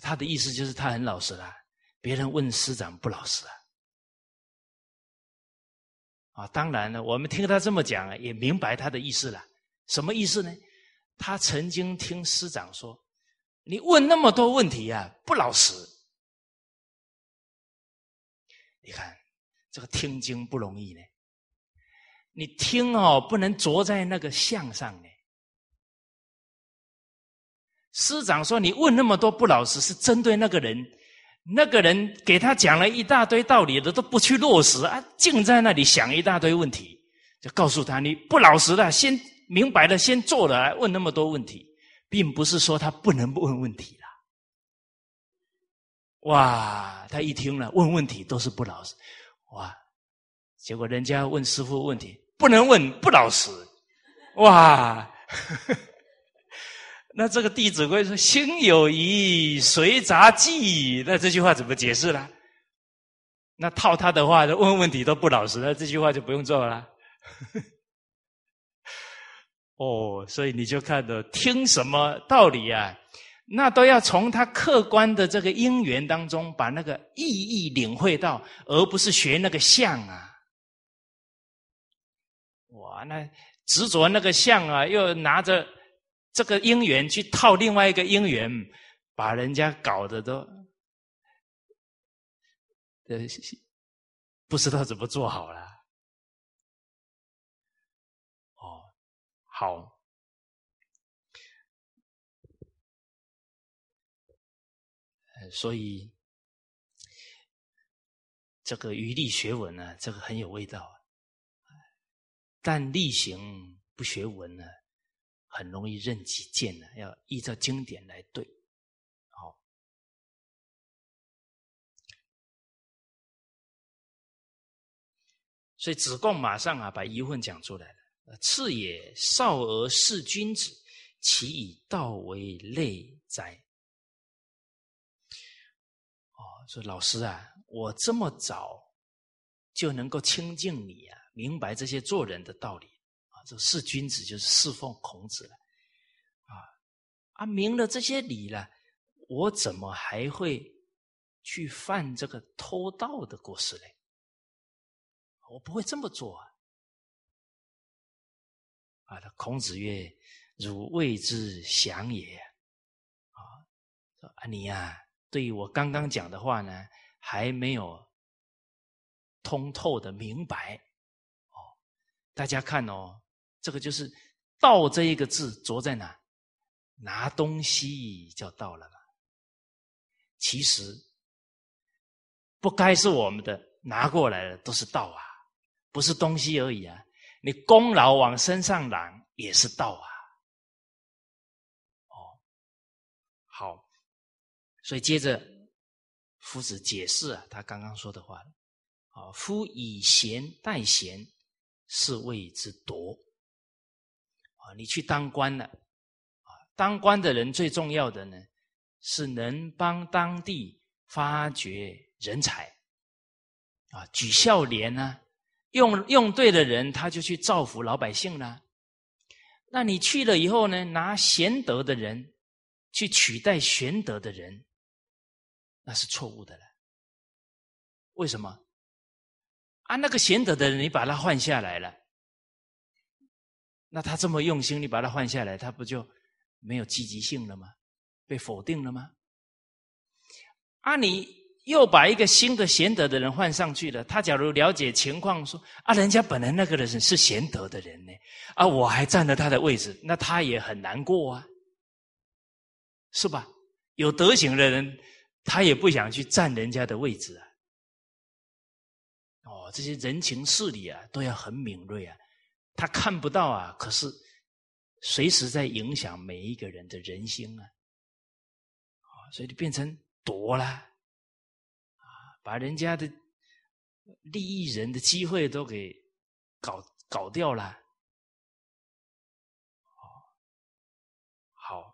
他的意思就是他很老实啦，别人问师长不老实啊。啊，当然了，我们听他这么讲，也明白他的意思了。什么意思呢？他曾经听师长说：“你问那么多问题啊，不老实。”你看这个听经不容易呢。你听哦，不能着在那个相上呢。师长说：“你问那么多不老实，是针对那个人。那个人给他讲了一大堆道理的，都不去落实啊，净在那里想一大堆问题，就告诉他你不老实的，先。”明白了，先做了，问那么多问题，并不是说他不能不问问题了。哇，他一听了，问问题都是不老实，哇！结果人家问师傅问题，不能问不老实，哇！那这个《弟子规》说“心有疑，随杂记”，那这句话怎么解释呢？那套他的话，问问题都不老实，那这句话就不用做了。哦，所以你就看到听什么道理啊？那都要从他客观的这个因缘当中把那个意义领会到，而不是学那个相啊！哇，那执着那个相啊，又拿着这个因缘去套另外一个因缘，把人家搞得都呃不知道怎么做好了。哦好，所以这个余力学文呢，这个很有味道。但力行不学文呢，很容易任己见呢。要依照经典来对。好，所以子贡马上啊把疑问讲出来了：“次也，少而事君子，其以道为累哉？”哦，说老师啊，我这么早就能够亲近你啊，明白这些做人的道理这是君子就是侍奉孔子了啊啊，明了这些理了，我怎么还会去犯这个偷盗的过失嘞？我不会这么做啊！啊，孔子曰：“汝谓之祥也。”啊，说啊，你呀，对于我刚刚讲的话呢，还没有通透的明白。哦，大家看哦，这个就是“道”这一个字着在哪？拿东西叫道了嘛？其实不该是我们的，拿过来的都是道啊。不是东西而已啊！你功劳往身上揽也是道啊！哦，好，所以接着夫子解释啊，他刚刚说的话啊，夫以贤待贤，是谓之夺。你去当官了啊，当官的人最重要的呢，是能帮当地发掘人才啊，举孝廉呢。用用对的人，他就去造福老百姓了。那你去了以后呢？拿贤德的人去取代玄德的人，那是错误的了。为什么？啊，那个贤德的人，你把他换下来了，那他这么用心，你把他换下来，他不就没有积极性了吗？被否定了吗？啊，你。又把一个新的贤德的人换上去了。他假如了解情况，说啊，人家本来那个人是贤德的人呢，啊，我还占了他的位置，那他也很难过啊，是吧？有德行的人，他也不想去占人家的位置啊。哦，这些人情事理啊，都要很敏锐啊。他看不到啊，可是随时在影响每一个人的人心啊。啊，所以就变成夺了。把人家的利益人的机会都给搞搞掉了，哦，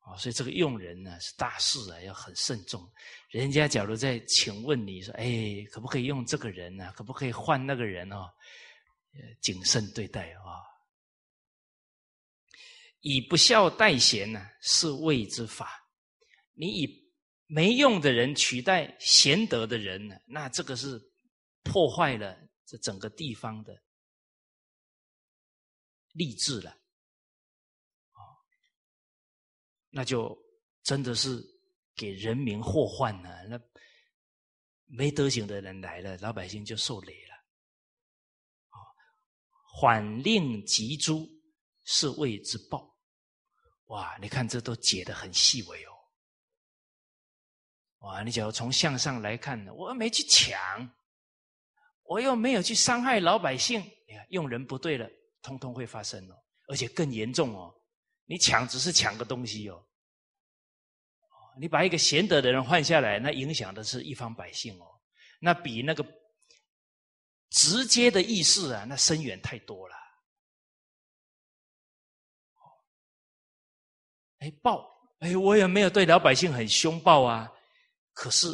好，所以这个用人呢是大事啊，要很慎重。人家假如在请问你说，哎，可不可以用这个人呢？可不可以换那个人哦？谨慎对待啊！以不孝代贤呢，是谓之法。你以没用的人取代贤德的人呢？那这个是破坏了这整个地方的励志了，啊，那就真的是给人民祸患了。那没德行的人来了，老百姓就受累了。缓令急诛是谓之暴。哇，你看这都解得很细微哦。哇！你只要从向上来看呢，我没去抢，我又没有去伤害老百姓。你看，用人不对了，通通会发生哦，而且更严重哦。你抢只是抢个东西哦，你把一个贤德的人换下来，那影响的是一方百姓哦。那比那个直接的意识啊，那深远太多了。哎，暴！哎，我也没有对老百姓很凶暴啊。可是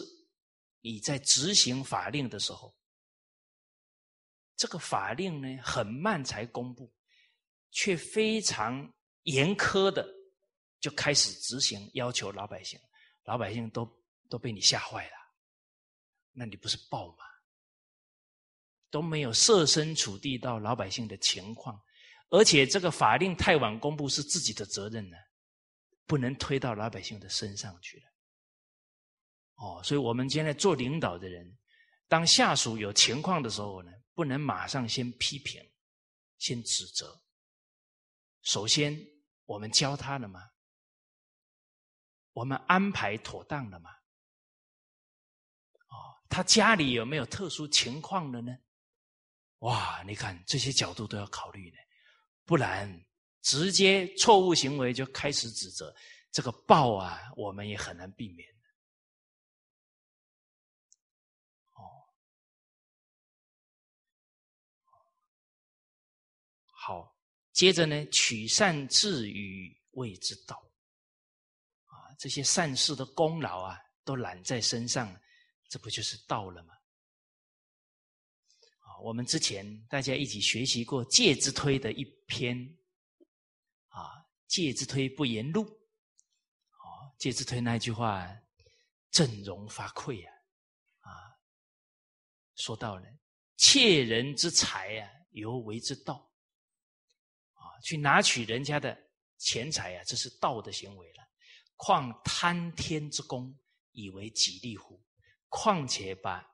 你在执行法令的时候，这个法令呢很慢才公布，却非常严苛的就开始执行，要求老百姓，老百姓都都被你吓坏了，那你不是暴吗？都没有设身处地到老百姓的情况，而且这个法令太晚公布是自己的责任呢，不能推到老百姓的身上去了。哦，所以我们现在做领导的人，当下属有情况的时候呢，不能马上先批评，先指责。首先，我们教他了吗？我们安排妥当了吗？哦，他家里有没有特殊情况的呢？哇你看这些角度都要考虑呢。不然直接错误行为就开始指责这个报啊我们也很难避免哦。好接着呢取善自于谓之道。啊这些善事的功劳啊都揽在身上这不就是道了吗？我们之前大家一起学习过《戒之推》的一篇，啊，《戒之推不言录》，哦，《戒之推》那句话，振聋发聩啊，啊，说到了窃人之财啊，犹为之道。去拿取人家的钱财啊，这是道的行为了。况贪天之功，以为己利乎？况且把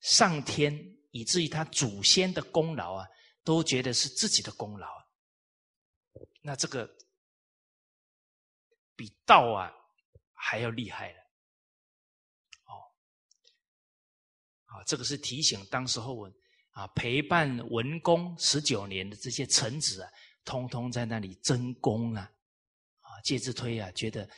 上天以至于他祖先的功劳啊，都觉得是自己的功劳，那这个比道啊还要厉害了。哦，啊，这个是提醒当时候啊，陪伴文公十九年的这些臣子啊，通通在那里争功啊！啊，介之推啊，觉得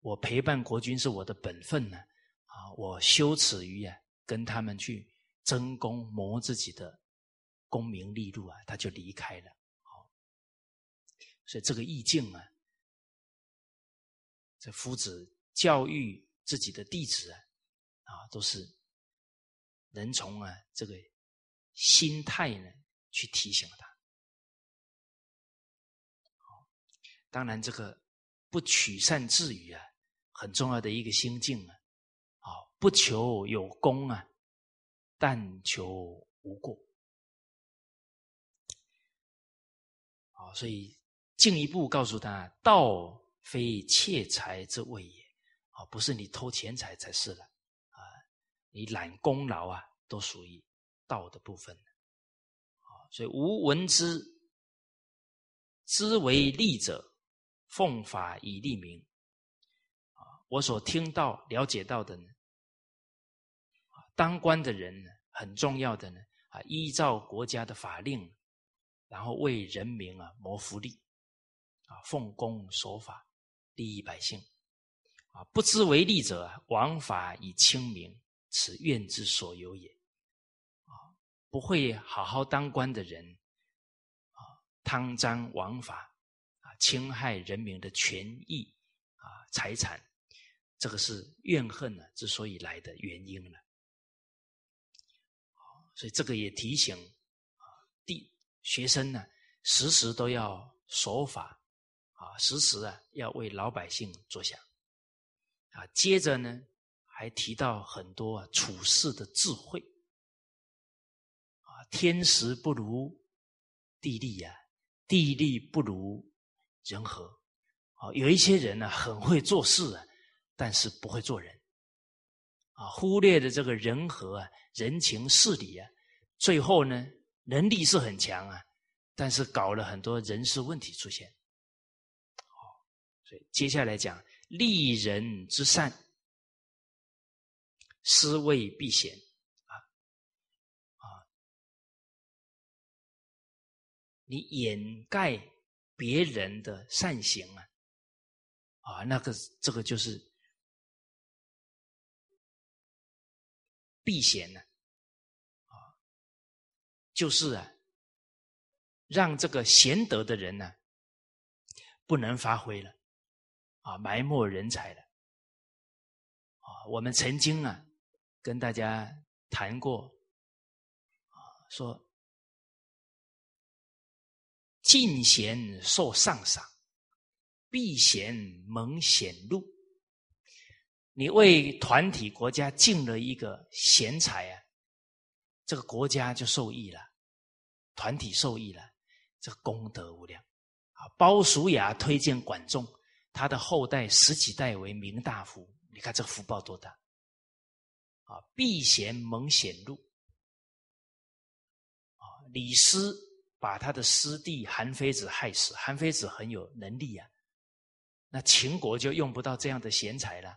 我陪伴国君是我的本分呢，啊，我羞耻于啊跟他们去争功谋自己的功名利禄啊，他就离开了。好，所以这个意境啊，这夫子教育自己的弟子啊，啊，都是能从啊这个。心态呢，去提醒他。当然这个不取善自语啊，很重要的一个心境啊，啊，不求有功啊，但求无过。啊，所以进一步告诉他，道非窃财之谓也，啊，不是你偷钱财才是了，啊，你揽功劳啊，都属于。道的部分，啊，所以无闻之，知为利者，奉法以利民。啊，我所听到、了解到的呢，当官的人呢，很重要的呢，啊，依照国家的法令，然后为人民啊谋福利，啊，奉公守法，利益百姓。啊，不知为利者，枉法以清明，此怨之所有也。啊不会好好当官的人，啊，贪赃枉法，啊，侵害人民的权益，啊，财产，这个是怨恨呢之所以来的原因了。所以这个也提醒啊，第学生呢，时时都要守法，啊，时时啊要为老百姓着想，啊，接着呢还提到很多处事的智慧。啊天时不如地利呀，地利不如人和。啊，有一些人呢很会做事啊，但是不会做人，啊，忽略了这个人和啊、人情事理啊，最后呢能力是很强啊，但是搞了很多人事问题出现。好，所以接下来讲利人之善，思为避嫌。你掩盖别人的善行啊，啊，那个这个就是避嫌呢，啊，就是啊，让这个贤德的人呢不能发挥了，啊，埋没人才了，啊，我们曾经啊跟大家谈过，啊，说。进贤受上赏，避贤蒙显露。你为团体国家尽了一个贤才啊，这个国家就受益了，团体受益了，这个功德无量啊！包叔牙推荐管仲，他的后代十几代为明大夫，你看这福报多大啊！避贤蒙显禄啊，李斯。把他的师弟韩非子害死，韩非子很有能力啊，那秦国就用不到这样的贤才了，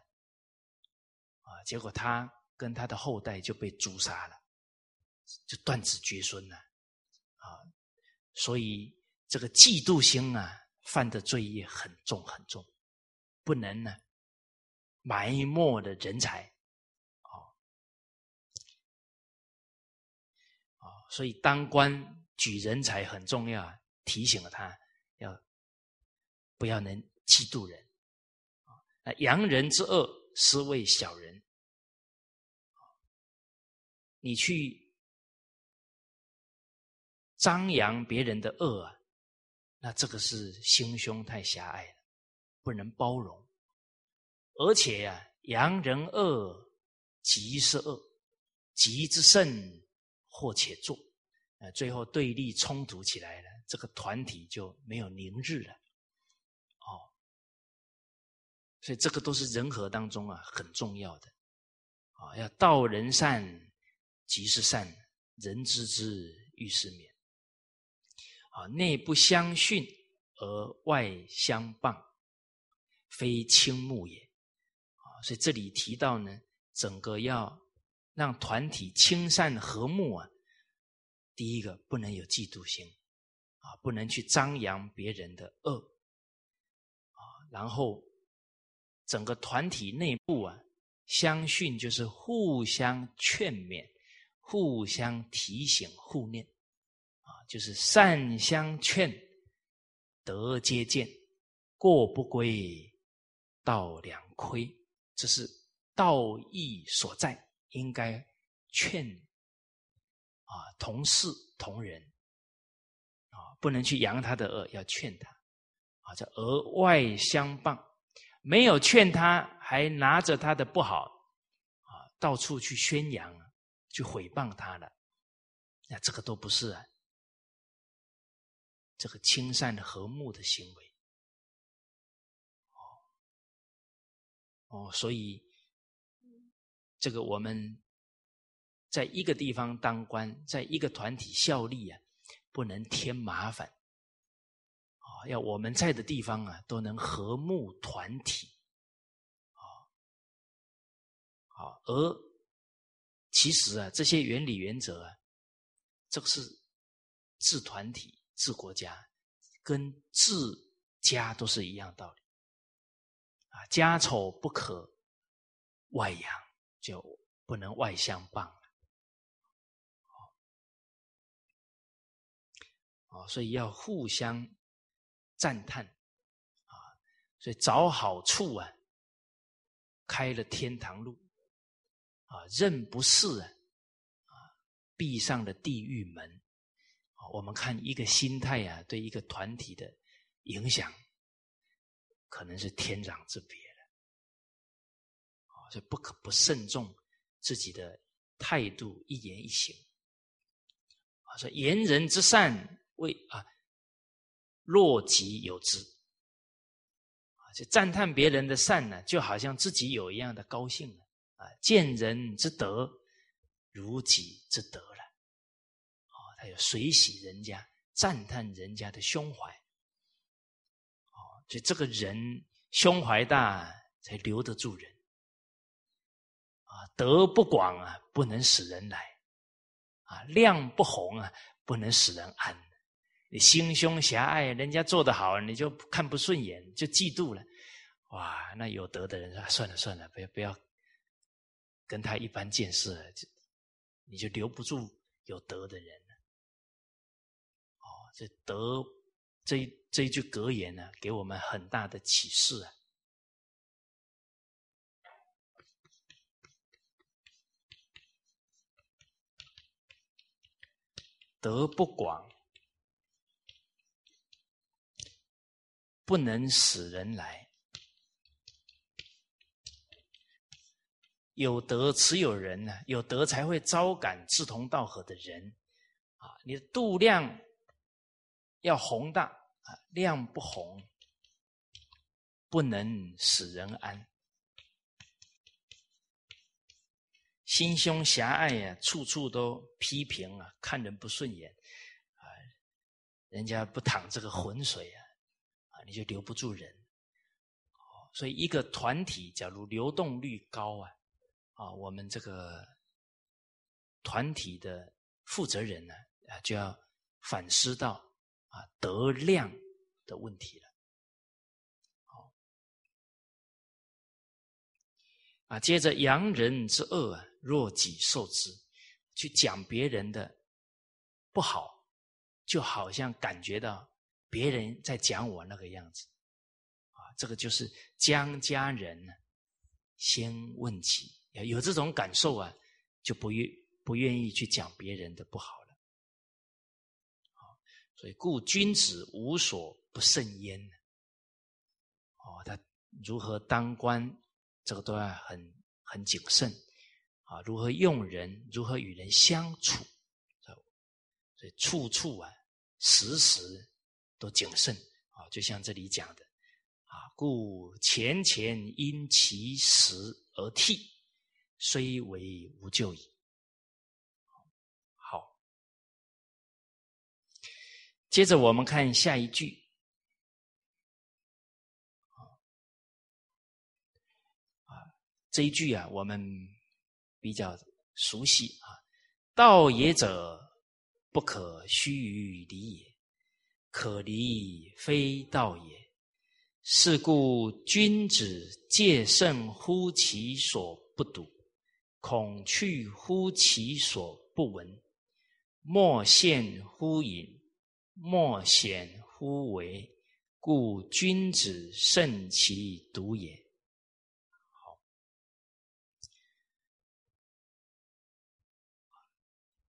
结果他跟他的后代就被诛杀了，就断子绝孙了，啊，所以这个嫉妒心啊，犯的罪业很重很重，不能呢埋没的人才，啊，啊，所以当官。举人才很重要，提醒了他要不要能嫉妒人啊。那扬人之恶，是为小人。你去张扬别人的恶啊，那这个是心胸太狭隘了，不能包容。而且呀，扬人恶，极是恶，极之甚，或且作，呃，最后对立冲突起来了，这个团体就没有宁日了。哦，所以这个都是人和当中啊很重要的，啊，要道人善，即是善，人知之，欲是免。啊，内不相训而外相谤，非轻慕也。啊所以这里提到呢，整个要让团体亲善和睦啊，第一个不能有嫉妒心啊，不能去张扬别人的恶啊，然后整个团体内部啊，相训就是互相劝勉、互相提醒、互念啊，就是善相劝，德皆见，过不归，道两亏。这是道义所在，应该劝啊同事同仁啊，不能去扬他的恶，要劝他啊，这额外相谤，没有劝他，还拿着他的不好啊，到处去宣扬，去诽谤他了，那这个都不是啊，这个亲善的和睦的行为。哦哦，所以这个我们在一个地方当官，在一个团体效力啊，不能添麻烦啊！要我们在的地方啊，都能和睦团体啊。好，而其实啊，这些原理原则啊，这个是治团体、治国家，跟治家都是一样道理。啊家丑不可外扬，就不能外相谤了。哦，所以要互相赞叹啊！所以找好处啊，开了天堂路啊，认不是啊，啊，闭上了地狱门。我们看一个心态啊，对一个团体的影响。可能是天壤之别了，啊，所以不可不慎重自己的态度，一言一行。啊，说言人之善，为啊，若己有之，啊，就赞叹别人的善呢，就好像自己有一样的高兴了，啊见人之德，如己之德了，哦，他有随喜人家，赞叹人家的胸怀。所以这个人胸怀大，才留得住人啊。德不广啊，不能使人来啊。量不宏啊，不能使人安。你心胸狭隘，人家做得好，你就看不顺眼，就嫉妒了。哇，那有德的人说：“算了算了，不要不要跟他一般见识，就你就留不住有德的人。”哦，这德。这这一句格言呢，给我们很大的启示啊！德不广，不能使人来；有德持有人呢，有德才会招感志同道合的人啊！你的度量。要宏大啊，量不宏，不能使人安。心胸狭隘呀，处处都批评啊，看人不顺眼啊，人家不淌这个浑水啊，啊，你就留不住人。所以一个团体，假如流动率高啊，啊，我们这个团体的负责人呢，啊，就要反思到。啊，德量的问题了。好，啊，接着扬人之恶啊，若己受之，去讲别人的不好就好像感觉到别人在讲我那个样子，啊，这个就是将家人呢先问起，有这种感受啊，就不愿不愿意去讲别人的不好了，啊，所以故君子无所不慎焉，哦，他如何当官，这个都要很很谨慎，啊，如何用人，如何与人相处。所以处处啊，时时都谨慎。啊，就像这里讲的啊，故前前因其时而替，虽为无咎矣。好，接着我们看下一句啊，这一句啊，我们比较熟悉啊，道也者。不可须臾离也，可离非道也。是故君子戒慎乎其所不睹，恐去乎其所不闻。莫陷乎隐，莫显乎为。故君子慎其独也。好，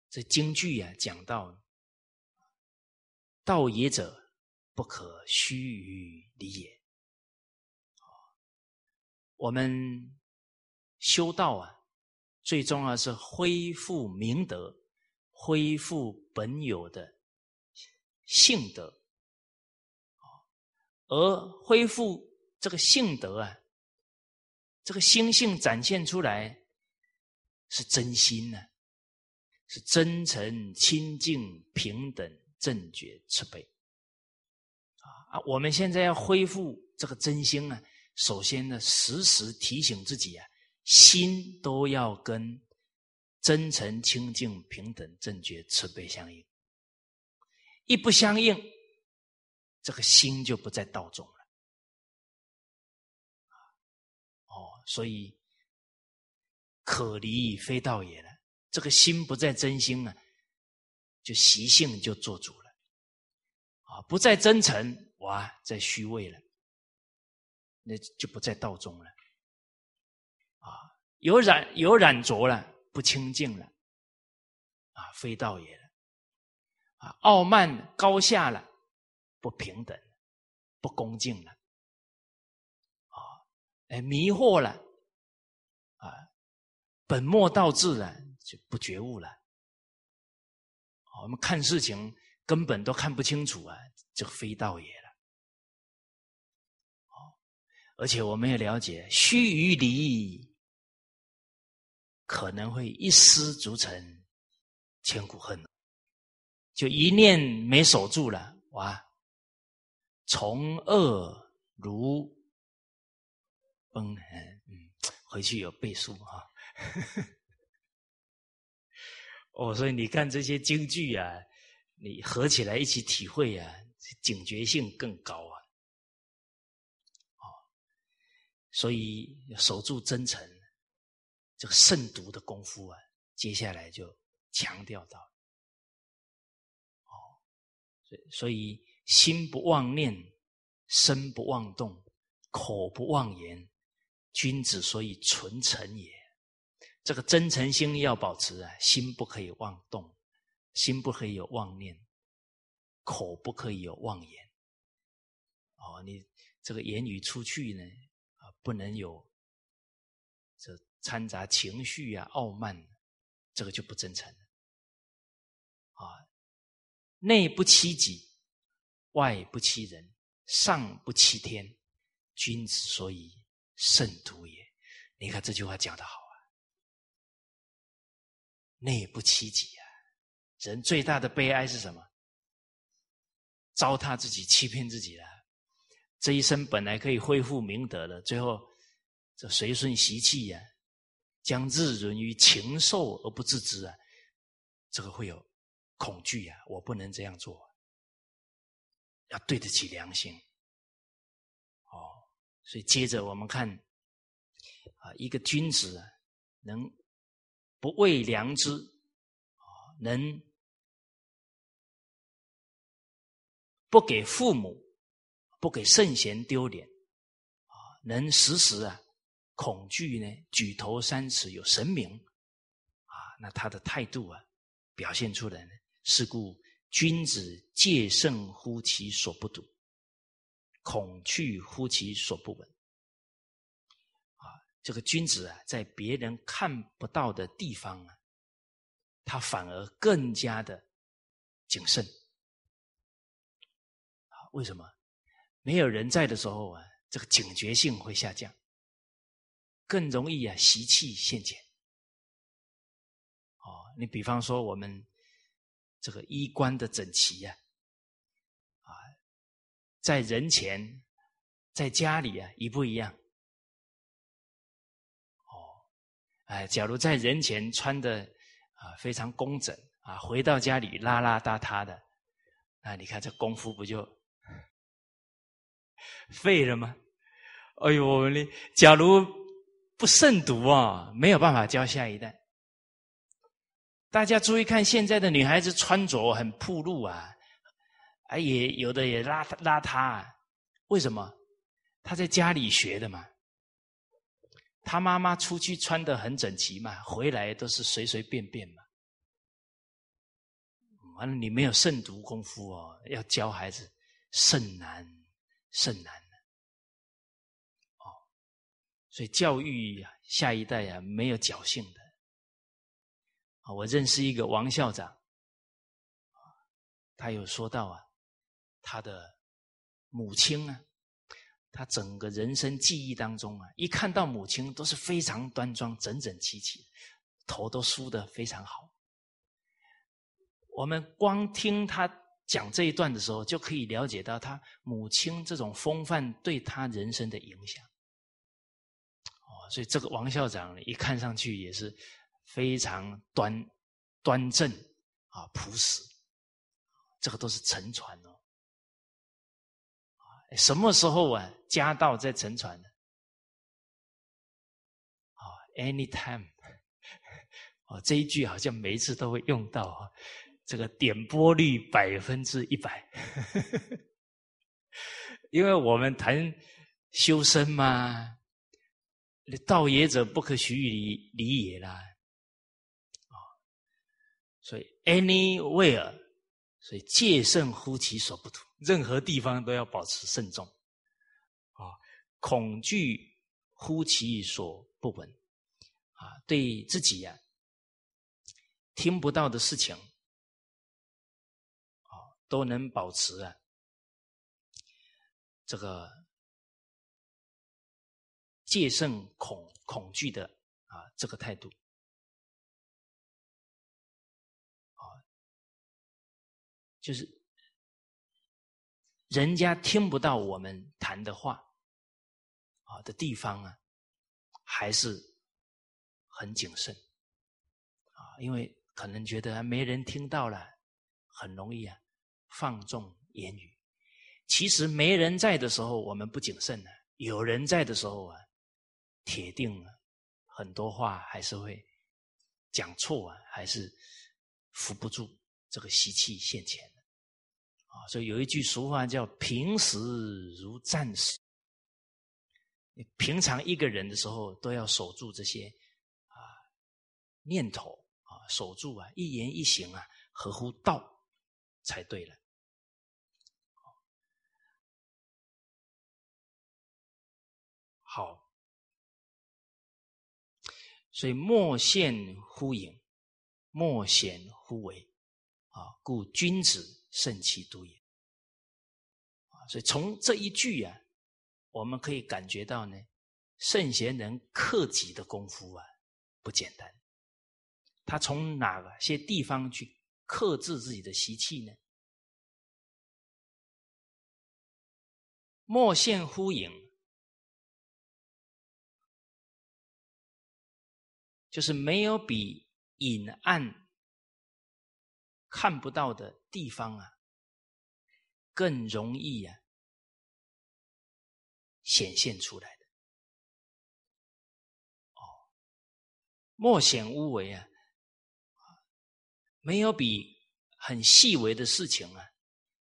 这京剧啊，讲到道也者，不可须臾离也。我们修道啊，最重要是恢复明德，恢复本有的性德。而恢复这个性德啊，这个心性展现出来是真心呢。是真诚、清净、平等、正觉、慈悲，啊啊！我们现在要恢复这个真心啊，首先呢，时时提醒自己啊，心都要跟真诚、清净、平等、正觉、慈悲相应。一不相应，这个心就不在道中了。哦，所以可离非道也了。这个心不在真心啊，就习性就做主了，啊，不在真诚，哇，在虚伪了，那就不在道中了，有染有染着了，不清净了，啊，非道也了，啊，傲慢高下了，不平等，不恭敬了，啊，哎，迷惑了，啊，本末倒置了。就不觉悟了，我们看事情根本都看不清楚啊，就非道也了。哦，而且我们也了解，须臾离可能会一失足成千古恨，就一念没守住了，哇，从恶如崩，嗯，回去有背书哈。哦，所以你看这些京剧啊，你合起来一起体会啊，警觉性更高啊。哦，所以守住真诚，这个慎独的功夫啊，接下来就强调到。哦，所以所以心不妄念，身不妄动，口不妄言，君子所以存诚也。这个真诚心要保持啊，心不可以妄动，心不可以有妄念，口不可以有妄言。哦，你这个言语出去呢，啊，不能有掺杂情绪啊、傲慢，这个就不真诚了。啊，内不欺己，外不欺人，上不欺天，君子所以慎独也。你看这句话讲的好啊。内不欺己啊！人最大的悲哀是什么？糟蹋自己、欺骗自己了。这一生本来可以恢复明德的，最后这随顺习气呀，将日沦于禽兽而不自知啊！这个会有恐惧啊！我不能这样做，要对得起良心。哦，所以接着我们看啊，一个君子能。不畏良知，啊，能不给父母、不给圣贤丢脸，啊，能时时啊恐惧呢，举头三尺有神明，啊，那他的态度啊，表现出来呢，是故君子戒慎乎其所不睹，恐惧乎其所不闻。啊，这个君子啊，在别人看不到的地方啊，他反而更加的谨慎。为什么？没有人在的时候啊，这个警觉性会下降，更容易啊习气现前。哦，你比方说我们这个衣冠的整齐呀，啊，在人前，在家里啊，一不一样？哦，哎，假如在人前穿的啊非常工整啊，回到家里邋邋遢遢的，那你看这功夫不就？废了吗？哎呦，你假如不慎独啊，没有办法教下一代。大家注意看，现在的女孩子穿着很暴露啊，啊，也有的也邋邋遢啊。为什么？她在家里学的嘛。她妈妈出去穿的很整齐嘛，回来都是随随便便嘛。完了，你没有慎独功夫哦，要教孩子甚难。甚难，所以教育啊，下一代啊，没有侥幸的啊。我认识一个王校长，他有说到啊，他的母亲啊，他整个人生记忆当中啊，一看到母亲都是非常端庄、整整齐齐，头都梳得非常好。我们光听他。讲这一段的时候，就可以了解到他母亲这种风范对他人生的影响。所以这个王校长一看上去也是非常端端正啊，朴实，这个都是沉传哦。什么时候啊，家道在沉传呢？啊，anytime，哦，这一句好像每一次都会用到啊。这个点播率百分之一百，因为我们谈修身嘛，道也者不可虚离离也啦，啊，所以 anywhere，所以戒慎乎其所不图，任何地方都要保持慎重，啊，恐惧乎其所不闻，啊，对自己呀听不到的事情。都能保持啊，这个戒慎恐恐惧的啊这个态度啊，就是人家听不到我们谈的话啊的地方啊，还是很谨慎啊，因为可能觉得没人听到了，很容易啊。放纵言语，其实没人在的时候，我们不谨慎呢；有人在的时候啊，铁定很多话还是会讲错啊，还是扶不住这个习气现前的啊。所以有一句俗话叫“平时如战士”，你平常一个人的时候都要守住这些啊念头啊，守住啊一言一行啊合乎道才对了。所以莫现乎隐，莫显乎为，啊，故君子慎其独也。啊，所以从这一句啊，我们可以感觉到呢，圣贤人克己的功夫啊，不简单。他从哪些地方去克制自己的习气呢？莫现乎隐。就是没有比隐暗看不到的地方啊，更容易啊显现出来的。哦，莫显无为啊，没有比很细微的事情啊，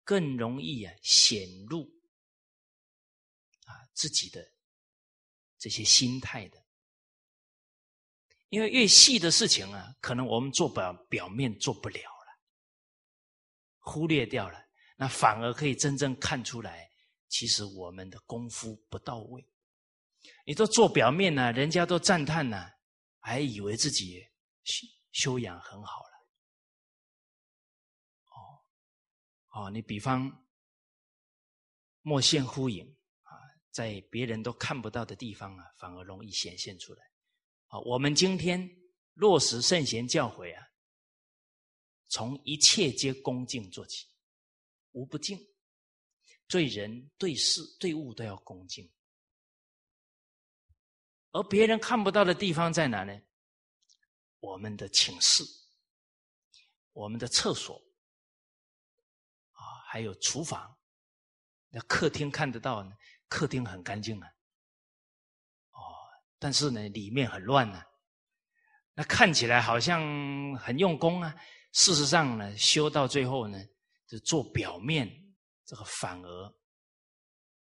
更容易啊显露啊自己的这些心态的。因为越细的事情啊，可能我们做表表面做不了了，忽略掉了，那反而可以真正看出来，其实我们的功夫不到位。你都做表面呢，人家都赞叹呢，还以为自己修修养很好了。哦，哦，你比方莫现乎影啊，在别人都看不到的地方啊，反而容易显现出来。啊，我们今天落实圣贤教诲啊，从一切皆恭敬做起，无不敬，对人、对事、对物都要恭敬。而别人看不到的地方在哪呢？我们的寝室、我们的厕所啊，还有厨房，那客厅看得到呢，客厅很干净啊。但是呢，里面很乱呢。那看起来好像很用功啊，事实上呢，修到最后呢，就做表面，这个反而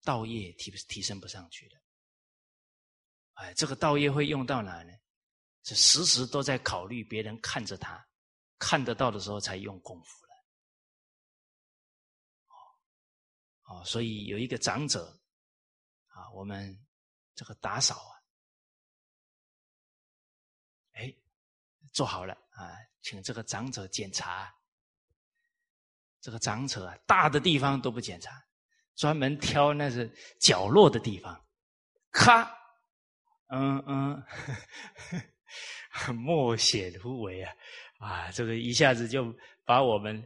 道业提提升不上去的。哎，这个道业会用到哪呢？是时时都在考虑别人看着他，看得到的时候才用功夫了。哦，哦，所以有一个长者啊，我们这个打扫啊。做好了啊，请这个长者检查。这个长者啊，大的地方都不检查，专门挑那是角落的地方，咔，嗯嗯，莫显乎为啊，啊，这个一下子就把我们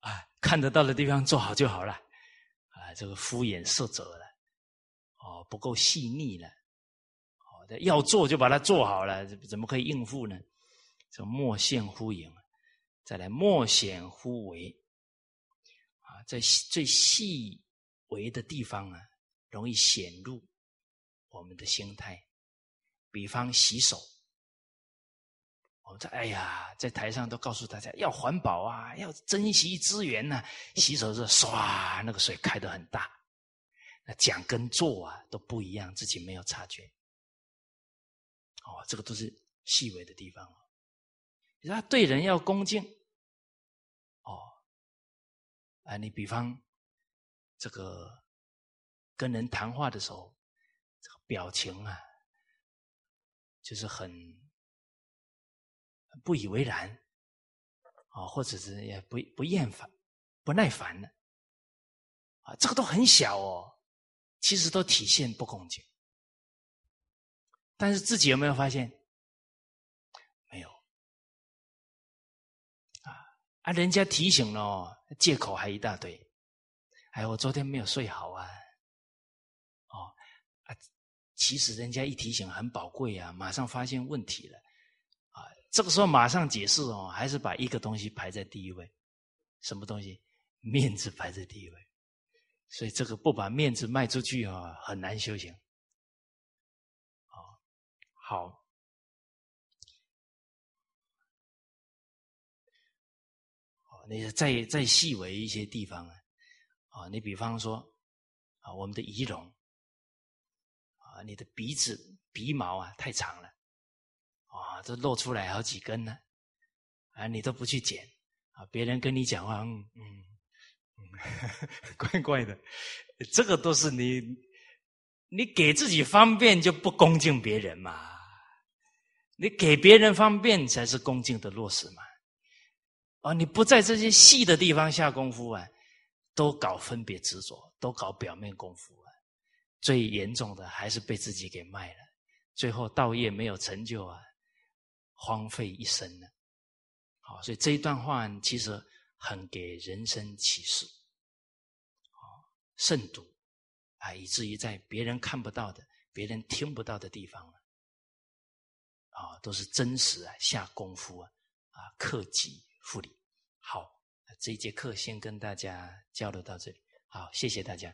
啊看得到的地方做好就好了，啊，这个敷衍塞责了，哦，不够细腻了。要做就把它做好了，怎么可以应付呢？这莫现乎影，再来莫显乎为啊，在最细微的地方啊，容易显露我们的心态。比方洗手，我们在哎呀，在台上都告诉大家要环保啊，要珍惜资源呐。洗手时唰，那个水开得很大，那讲跟做啊都不一样，自己没有察觉。哦，这个都是细微的地方他。对人要恭敬，哦，啊，你比方这个跟人谈话的时候，这个表情啊，就是很不以为然，啊，或者是也不不厌烦、不耐烦的，啊，这个都很小哦，其实都体现不恭敬。但是自己有没有发现？啊！人家提醒了，借口还一大堆。哎，我昨天没有睡好啊。哦啊，其实人家一提醒很宝贵啊，马上发现问题了啊。这个时候马上解释哦，还是把一个东西排在第一位。什么东西？面子排在第一位。所以这个不把面子卖出去啊，很难修行。好，那再再细微一些地方啊，啊，你比方说啊，我们的仪容啊，你的鼻子鼻毛啊太长了，啊，都露出来好几根呢，啊，你都不去剪啊，别人跟你讲话，嗯嗯，怪怪的，这个都是你你给自己方便就不恭敬别人嘛。你给别人方便才是恭敬的落实嘛？啊，你不在这些细的地方下功夫啊，都搞分别执着，都搞表面功夫啊，最严重的还是被自己给卖了，最后道业没有成就啊，荒废一生呢。好，所以这一段话其实很给人生启示，啊，慎独啊，以至于在别人看不到的、别人听不到的地方。啊，都是真实啊，下功夫啊，啊，克己复礼。好，这一节课先跟大家交流到这里。好，谢谢大家。